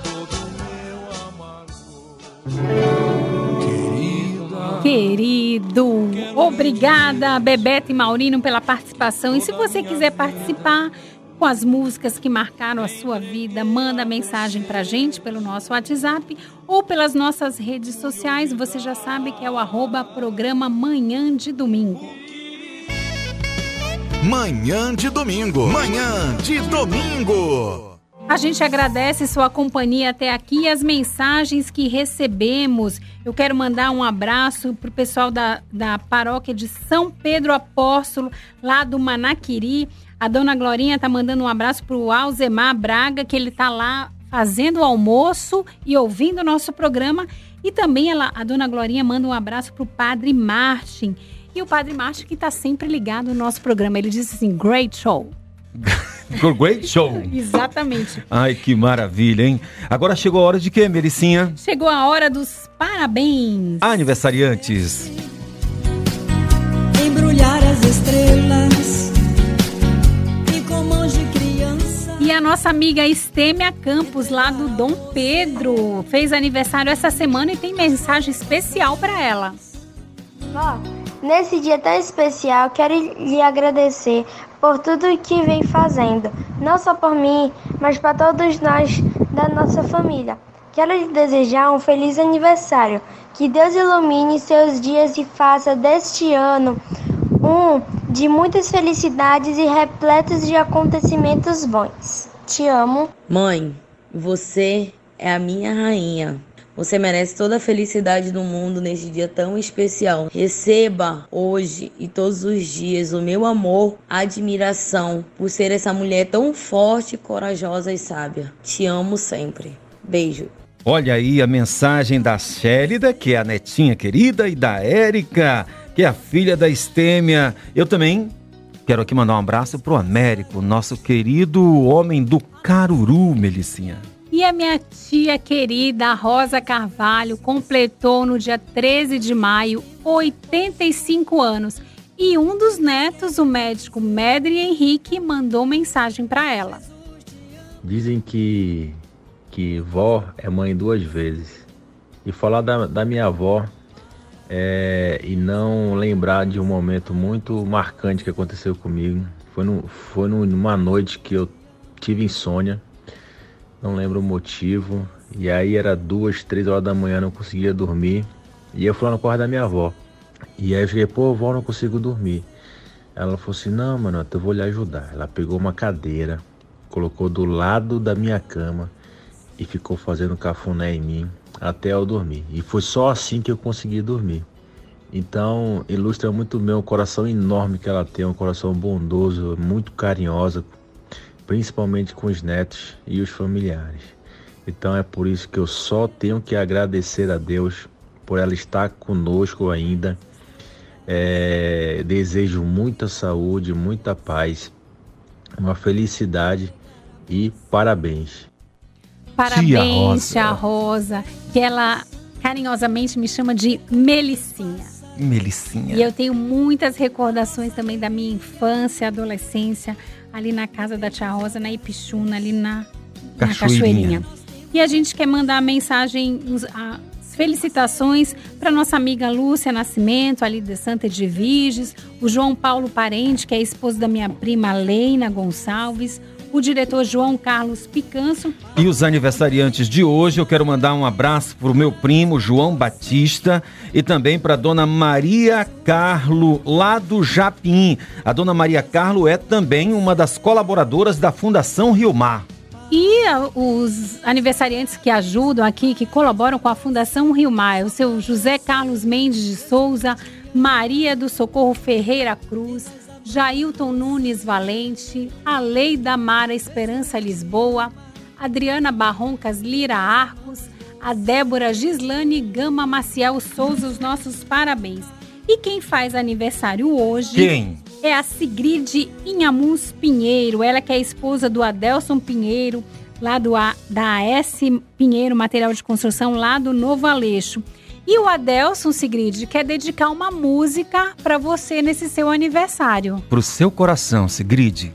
todo meu amargor. Querido, obrigada Bebete e Maurino pela participação. E se você quiser participar com as músicas que marcaram a sua vida, manda mensagem pra gente pelo nosso WhatsApp ou pelas nossas redes sociais. Você já sabe que é o arroba programa Manhã de Domingo. Manhã de domingo. Manhã de domingo. A gente agradece sua companhia até aqui e as mensagens que recebemos. Eu quero mandar um abraço para o pessoal da, da paróquia de São Pedro Apóstolo, lá do Manaquiri. A dona Glorinha tá mandando um abraço para o Alzemar Braga, que ele tá lá fazendo o almoço e ouvindo o nosso programa. E também ela, a dona Glorinha manda um abraço para o padre Martin. E o padre Martin que está sempre ligado no nosso programa. Ele disse assim: great show. Great show. Exatamente. Ai, que maravilha, hein? Agora chegou a hora de quê, Mericinha? Chegou a hora dos parabéns. Aniversariantes. Embrulhar as estrelas nossa amiga Estêmia Campos, lá do Dom Pedro, fez aniversário essa semana e tem mensagem especial para ela. Vó, nesse dia tão especial, quero lhe agradecer por tudo que vem fazendo, não só por mim, mas para todos nós da nossa família. Quero lhe desejar um feliz aniversário. Que Deus ilumine seus dias e faça deste ano um de muitas felicidades e repletos de acontecimentos bons. Te amo. Mãe, você é a minha rainha. Você merece toda a felicidade do mundo neste dia tão especial. Receba hoje e todos os dias o meu amor, admiração por ser essa mulher tão forte, corajosa e sábia. Te amo sempre. Beijo. Olha aí a mensagem da Shélida, que é a netinha querida, e da Érica, que é a filha da Estêmia. Eu também quero aqui mandar um abraço pro Américo, nosso querido homem do Caruru, Melicinha. E a minha tia querida Rosa Carvalho completou no dia 13 de maio 85 anos. E um dos netos, o médico Medri Henrique, mandou mensagem para ela. Dizem que, que vó é mãe duas vezes. E falar da, da minha avó é, e não lembrar de um momento muito marcante que aconteceu comigo. Foi, no, foi numa noite que eu tive insônia não lembro o motivo. E aí era duas, três horas da manhã, não conseguia dormir. E eu fui lá no quarto da minha avó. E aí eu cheguei, pô, avó, não consigo dormir. Ela falou assim, não, mano, eu vou lhe ajudar. Ela pegou uma cadeira, colocou do lado da minha cama e ficou fazendo cafuné em mim até eu dormir. E foi só assim que eu consegui dormir. Então, ilustra muito bem o coração enorme que ela tem, um coração bondoso, muito carinhosa, principalmente com os netos e os familiares. Então é por isso que eu só tenho que agradecer a Deus por ela estar conosco ainda. É, desejo muita saúde, muita paz, uma felicidade e parabéns. Parabéns, tia Rosa, Rosa que ela carinhosamente me chama de Melicinha. Melicinha. E eu tenho muitas recordações também da minha infância, adolescência ali na casa da tia Rosa, na Ipixuna, ali na, na Cachoeirinha. E a gente quer mandar a mensagem, as felicitações para nossa amiga Lúcia Nascimento, ali de Santa Edviges, o João Paulo Parente, que é esposo da minha prima Leina Gonçalves, o diretor João Carlos Picanso. E os aniversariantes de hoje, eu quero mandar um abraço para o meu primo João Batista e também para a dona Maria Carlo, lá do Japim. A dona Maria Carlo é também uma das colaboradoras da Fundação Rio Mar. E os aniversariantes que ajudam aqui, que colaboram com a Fundação Rio Mar, o seu José Carlos Mendes de Souza, Maria do Socorro Ferreira Cruz, Jailton Nunes Valente, Aleida Mara Esperança Lisboa, Adriana Barroncas Lira Arcos, a Débora Gislane Gama Maciel Souza, os nossos parabéns. E quem faz aniversário hoje quem? é a Sigrid Inhamus Pinheiro, ela que é esposa do Adelson Pinheiro, lá do a, da AS Pinheiro Material de Construção, lá do Novo Aleixo. E o Adelson Sigrid quer dedicar uma música para você nesse seu aniversário. Pro seu coração, Sigrid.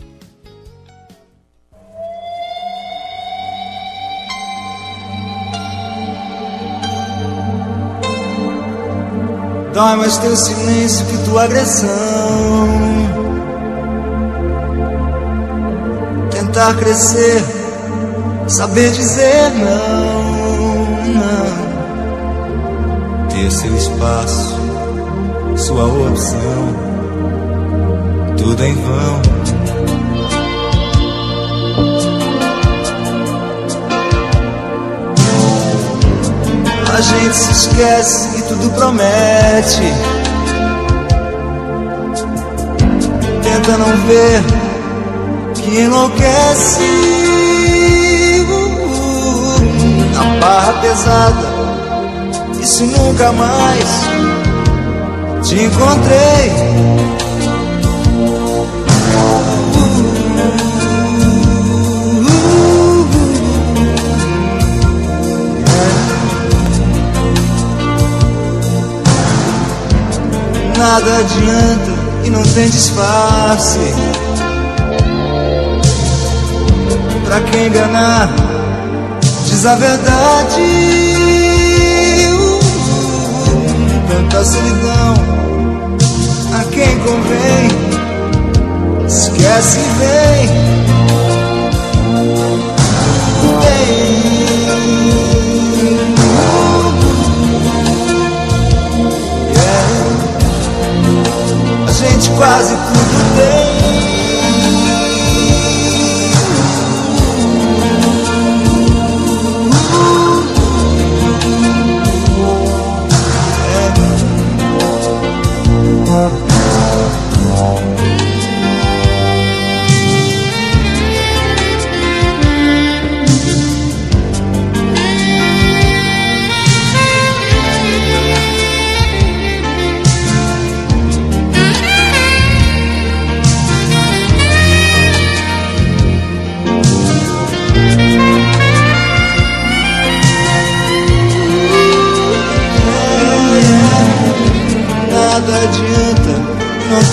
Dói mais teu silêncio que tua agressão. Tentar crescer, saber dizer não, Seu espaço, sua opção, tudo em vão. A gente se esquece e tudo promete. Tenta não ver que enlouquece. A barra pesada, isso nunca mais te encontrei. Nada adianta e não tem disfarce. Pra quem enganar, diz a verdade. Tanta solidão a quem convém, esquece e vem. A gente quase tudo tem.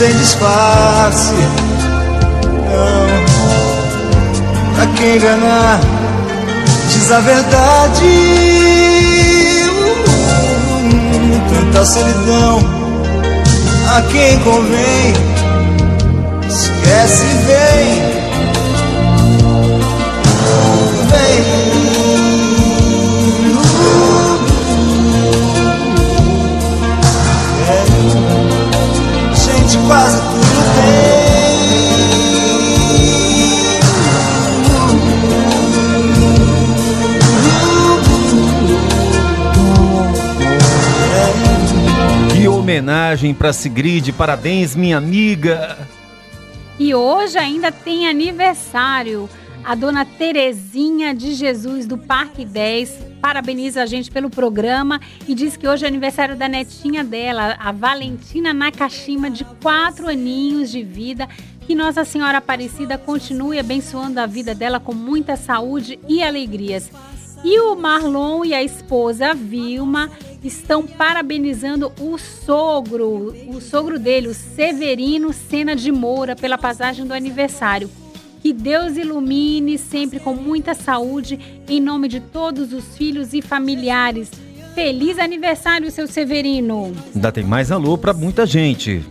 Tem disfarce. Não, pra quem enganar, diz a verdade. Tanta solidão a quem convém, esquece e. Vem. Quase tudo Que homenagem para Sigrid, parabéns, minha amiga. E hoje ainda tem aniversário. A dona Terezinha de Jesus do Parque 10 parabeniza a gente pelo programa e diz que hoje é aniversário da netinha dela, a Valentina Nakashima, de quatro aninhos de vida. Que Nossa Senhora Aparecida continue abençoando a vida dela com muita saúde e alegrias. E o Marlon e a esposa Vilma estão parabenizando o sogro, o sogro dele, o Severino Sena de Moura, pela passagem do aniversário. Que Deus ilumine sempre com muita saúde, em nome de todos os filhos e familiares. Feliz aniversário, seu Severino! Ainda tem mais alô para muita gente.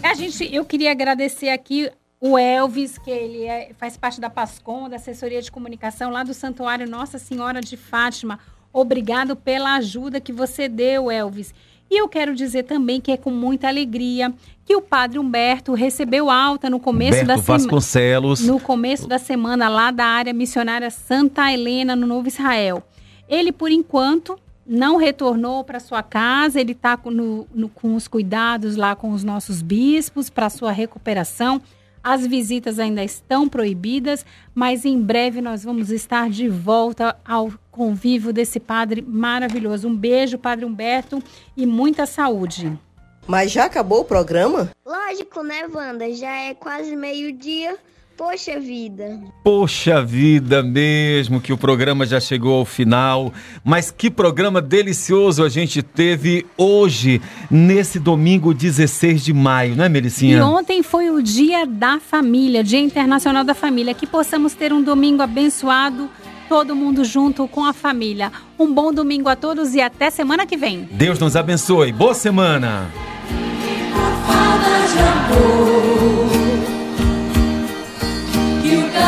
A gente, eu queria agradecer aqui o Elvis, que ele é- faz parte da PASCOM, da assessoria de comunicação lá do Santuário Nossa Senhora de Fátima. Obrigado pela ajuda que você deu, Elvis. E eu quero dizer também que é com muita alegria que o Padre Humberto recebeu alta no começo da Humberto semana. Vasconcelos. No começo da semana, lá da área missionária Santa Helena, no Novo Israel. Ele, por enquanto, não retornou para sua casa, ele está com, com os cuidados lá com os nossos bispos para sua recuperação. As visitas ainda estão proibidas, mas em breve nós vamos estar de volta ao convívio desse padre maravilhoso. Um beijo, Padre Humberto, e muita saúde. Mas já acabou o programa? Lógico, né, Wanda? Já é quase meio-dia. Poxa vida. Poxa vida mesmo, que o programa já chegou ao final. Mas que programa delicioso a gente teve hoje, nesse domingo 16 de maio, né, E Melicinha? ontem foi o Dia da Família, Dia Internacional da Família. Que possamos ter um domingo abençoado todo mundo junto com a família. Um bom domingo a todos e até semana que vem. Deus nos abençoe. Boa semana.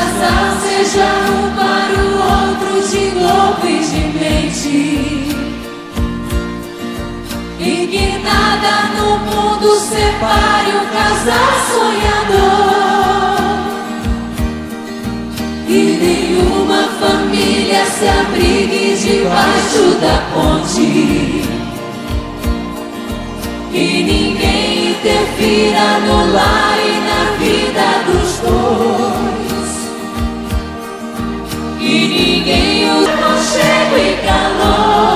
Falta de amor. Que o casal seja um para o outro de e de mente. E que nada no mundo separe o casal sonhador. E nenhuma família se abrigue debaixo da ponte. E ninguém interfira no lar e na vida dos dois. Ninguém usa e calor.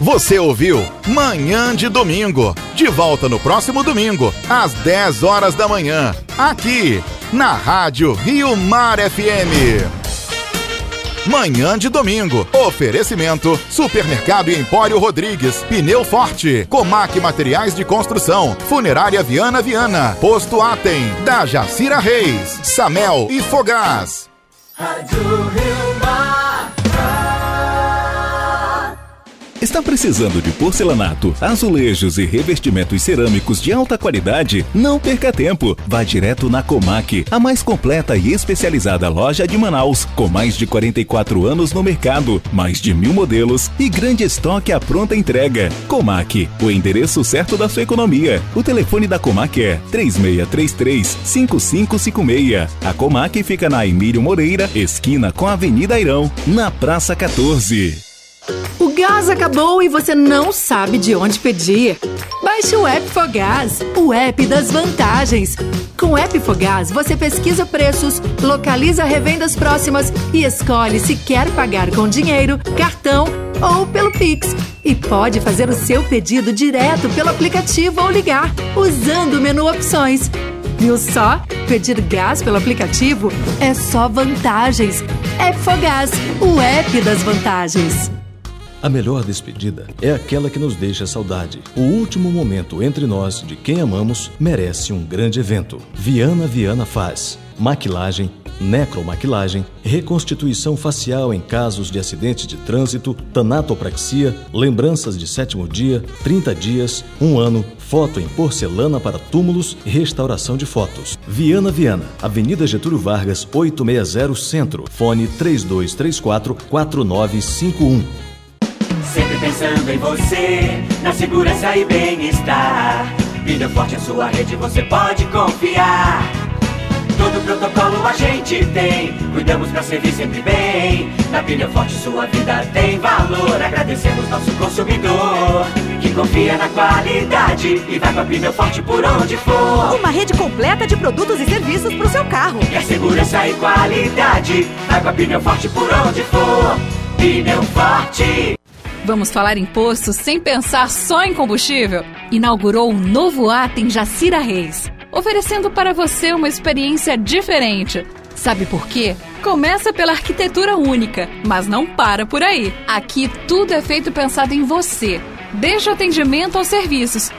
Você ouviu Manhã de Domingo. De volta no próximo domingo, às 10 horas da manhã, aqui na Rádio Rio Mar FM. Manhã de domingo. Oferecimento: Supermercado Empório Rodrigues, Pneu Forte, Comac Materiais de Construção, Funerária Viana Viana, Posto Atem, da Jacira Reis, Samel e Fogás. Rádio Rio Mar. Está precisando de porcelanato, azulejos e revestimentos cerâmicos de alta qualidade? Não perca tempo. Vá direto na Comac, a mais completa e especializada loja de Manaus, com mais de 44 anos no mercado, mais de mil modelos e grande estoque à pronta entrega. Comac, o endereço certo da sua economia. O telefone da Comac é 3633-5556. A Comac fica na Emílio Moreira, esquina com a Avenida Airão, na Praça 14. Gás acabou e você não sabe de onde pedir. Baixe o app Fogás, o app das vantagens. Com o app Fogás, você pesquisa preços, localiza revendas próximas e escolhe se quer pagar com dinheiro, cartão ou pelo Pix. E pode fazer o seu pedido direto pelo aplicativo ou ligar, usando o menu Opções. Viu só? Pedir gás pelo aplicativo é só vantagens. App Fogás, o app das vantagens. A melhor despedida é aquela que nos deixa saudade. O último momento entre nós de quem amamos merece um grande evento. Viana Viana faz maquilagem, necromaquilagem, reconstituição facial em casos de acidente de trânsito, tanatopraxia, lembranças de sétimo dia, 30 dias, um ano, foto em porcelana para túmulos e restauração de fotos. Viana Viana, Avenida Getúlio Vargas, 860 Centro. Fone 3234 4951. Sempre pensando em você, na segurança e bem-estar. Pneu Forte é sua rede, você pode confiar. Todo protocolo a gente tem, cuidamos pra servir sempre bem. Na Pneu Forte sua vida tem valor. Agradecemos nosso consumidor, que confia na qualidade e vai com a Pneu Forte por onde for. Uma rede completa de produtos e serviços para o seu carro. Quer segurança e qualidade, vai com a Pneu Forte por onde for. Pneu Forte. Vamos falar em posto sem pensar só em combustível? Inaugurou um novo ato em Jacira Reis, oferecendo para você uma experiência diferente. Sabe por quê? Começa pela arquitetura única, mas não para por aí. Aqui tudo é feito pensado em você, desde o atendimento aos serviços.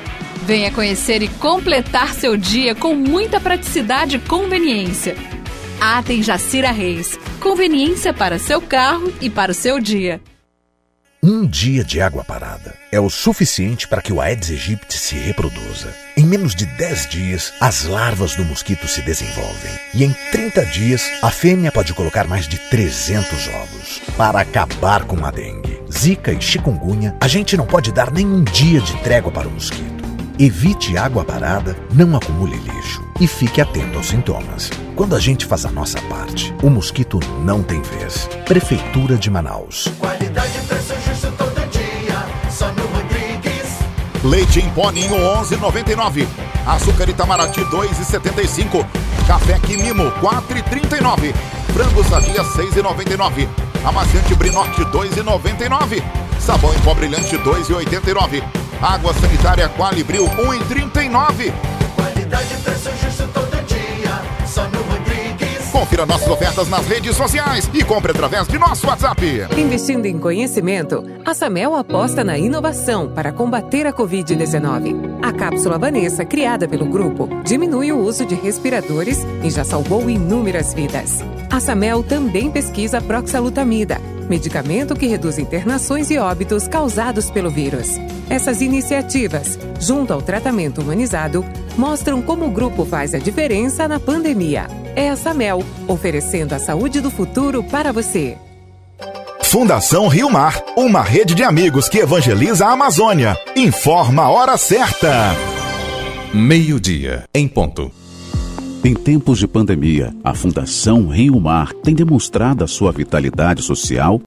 Venha conhecer e completar seu dia com muita praticidade e conveniência. Atem Jacira Reis. Conveniência para seu carro e para o seu dia. Um dia de água parada é o suficiente para que o Aedes aegypti se reproduza. Em menos de 10 dias, as larvas do mosquito se desenvolvem. E em 30 dias, a fêmea pode colocar mais de 300 ovos. Para acabar com a dengue, zika e chikungunya, a gente não pode dar nem um dia de trégua para o mosquito. Evite água parada, não acumule lixo e fique atento aos sintomas. Quando a gente faz a nossa parte, o mosquito não tem vez. Prefeitura de Manaus. Qualidade preço Leite em pó ninho 11,99. Açúcar Itamaraty 2,75. Café Quimimo 4,39. Frango sadia 6,99. Amaciante Brinote 2,99. Sabão em pó brilhante 2,89. Água sanitária Qualibril 1,39. Qualidade preço justo Confira nossas ofertas nas redes sociais e compre através de nosso WhatsApp. Investindo em conhecimento, a Samel aposta na inovação para combater a Covid-19. A cápsula Vanessa, criada pelo grupo, diminui o uso de respiradores e já salvou inúmeras vidas. A Samel também pesquisa proxalutamida, medicamento que reduz internações e óbitos causados pelo vírus. Essas iniciativas, junto ao tratamento humanizado, mostram como o grupo faz a diferença na pandemia. É a Samel, oferecendo a saúde do futuro para você. Fundação Rio Mar, uma rede de amigos que evangeliza a Amazônia. Informa a hora certa. Meio-dia, em ponto. Em tempos de pandemia, a Fundação Rio Mar tem demonstrado a sua vitalidade social